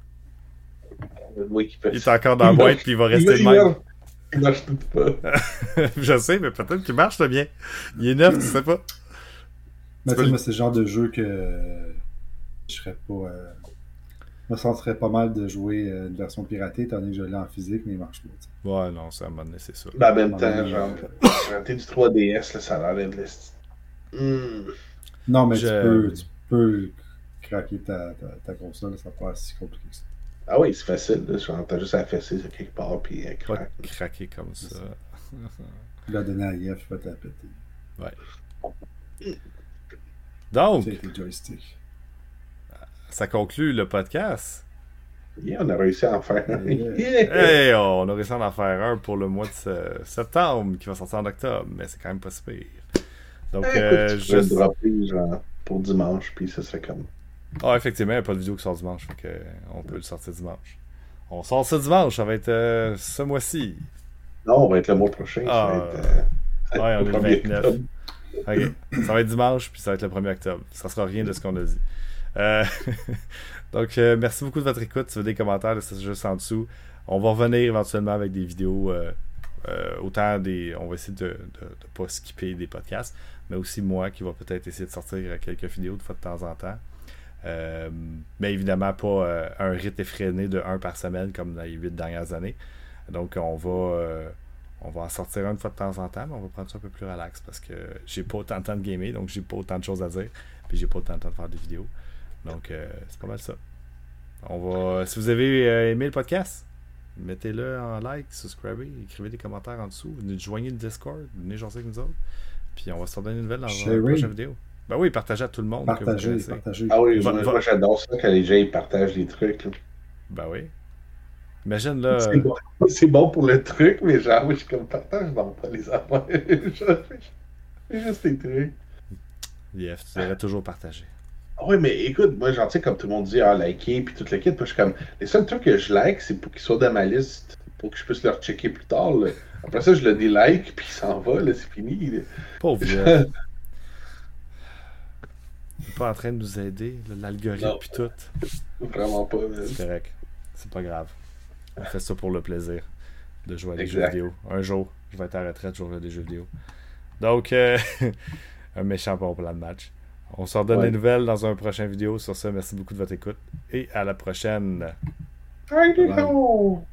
Speaker 3: Oui, peut-
Speaker 1: Il est encore dans la boîte puis il va rester
Speaker 3: il
Speaker 1: même.
Speaker 3: Il marche tout pas.
Speaker 1: je sais, mais peut-être qu'il marche le bien. Il est neuf, tu sais pas.
Speaker 2: Mais
Speaker 1: Tu
Speaker 2: sais, moi, c'est le genre de jeu que euh, je serais pas. Euh, je me sentirais pas mal de jouer euh, une version piratée, étant donné que je l'ai en physique, mais il marche pas.
Speaker 1: Ouais, non, c'est à un moment donné, c'est ça.
Speaker 3: Ben, en même temps, genre, rater du 3DS, là, ça a l'air d'être. le- Hmm.
Speaker 2: Non, mais
Speaker 1: Je-
Speaker 2: tu, peux, tu peux craquer ta, ta, ta console, ça pas si compliqué que ça.
Speaker 3: Ah oui, c'est facile, là, genre, t'as juste à fesser sur quelque part, puis euh,
Speaker 1: Pas craquer comme ça.
Speaker 2: Tu l'as donné à IF, il va te la péter.
Speaker 1: Donc, ça conclut le podcast.
Speaker 3: Yeah, on a réussi à en faire un.
Speaker 2: Yeah.
Speaker 3: Yeah.
Speaker 1: Hey, on a réussi à en faire un pour le mois de se- septembre qui va sortir en octobre, mais c'est quand même pas si pire. Donc,
Speaker 3: Écoute,
Speaker 1: euh,
Speaker 3: tu pourrais
Speaker 1: juste-
Speaker 3: le dropper, genre, pour dimanche, puis ça serait comme.
Speaker 1: Ah, effectivement, il n'y a pas de vidéo qui sort dimanche, fait euh, on peut le sortir dimanche. On sort ça dimanche, ça va être euh, ce mois-ci.
Speaker 3: Non, on va être le mois prochain.
Speaker 1: Ah,
Speaker 3: ça va être, euh,
Speaker 1: ouais, on
Speaker 3: le
Speaker 1: est le
Speaker 3: 1er
Speaker 1: 29.
Speaker 3: octobre.
Speaker 1: Ok, ça va être dimanche, puis ça va être le 1er octobre. Ça sera rien de ce qu'on a dit. Euh, Donc, merci beaucoup de votre écoute. Si vous avez des commentaires, c'est juste en dessous. On va revenir éventuellement avec des vidéos. autant des. On va essayer de ne pas skipper des podcasts, mais aussi moi qui va peut-être essayer de sortir quelques vidéos de fois de temps en temps. Euh, mais évidemment, pas euh, un rythme effréné de un par semaine comme dans les huit dernières années. Donc, on va, euh, on va en sortir une fois de temps en temps, mais on va prendre ça un peu plus relax parce que j'ai pas autant de temps de gamer, donc j'ai pas autant de choses à dire. Puis j'ai pas autant de temps de faire des vidéos. Donc c'est pas mal ça. On va. Si vous avez aimé le podcast, mettez-le en like, subscribez, écrivez des commentaires en dessous, venez joignez le Discord, venez jaser avec nous autres. Puis on va se redonner une nouvelle dans une prochaine vidéo. Ben oui, partagez à tout le monde.
Speaker 2: Partagez, que vous partagez.
Speaker 3: Ah oui, moi, j'adore ça quand les gens ils partagent des trucs.
Speaker 1: Ben oui. Imagine là.
Speaker 3: C'est bon. pour le truc, mais genre, oui, je suis comme partage, non, pas les affaires. J'ai juste des trucs.
Speaker 1: Yes, tu devrais toujours partager.
Speaker 3: Ah oui, mais écoute, moi, j'en sais, comme tout le monde dit, ah, liker, puis toute la kit, puis je suis comme, les seuls trucs que je like, c'est pour qu'ils soient dans ma liste, pour que je puisse leur checker plus tard. Après ça, je le délike, puis il s'en va, là, c'est fini.
Speaker 1: Pauvre Il pas en train de nous aider, l'algorithme, puis tout.
Speaker 3: Vraiment pas.
Speaker 1: C'est correct. C'est pas grave. On fait ça pour le plaisir de jouer à des jeux vidéo. Un jour, je vais être à la retraite, je jouer à des jeux vidéo. Donc, euh, un méchant bon plan de match. On s'en donne des nouvelles dans un prochain vidéo. Sur ça, merci beaucoup de votre écoute et à la prochaine.
Speaker 3: Thank you.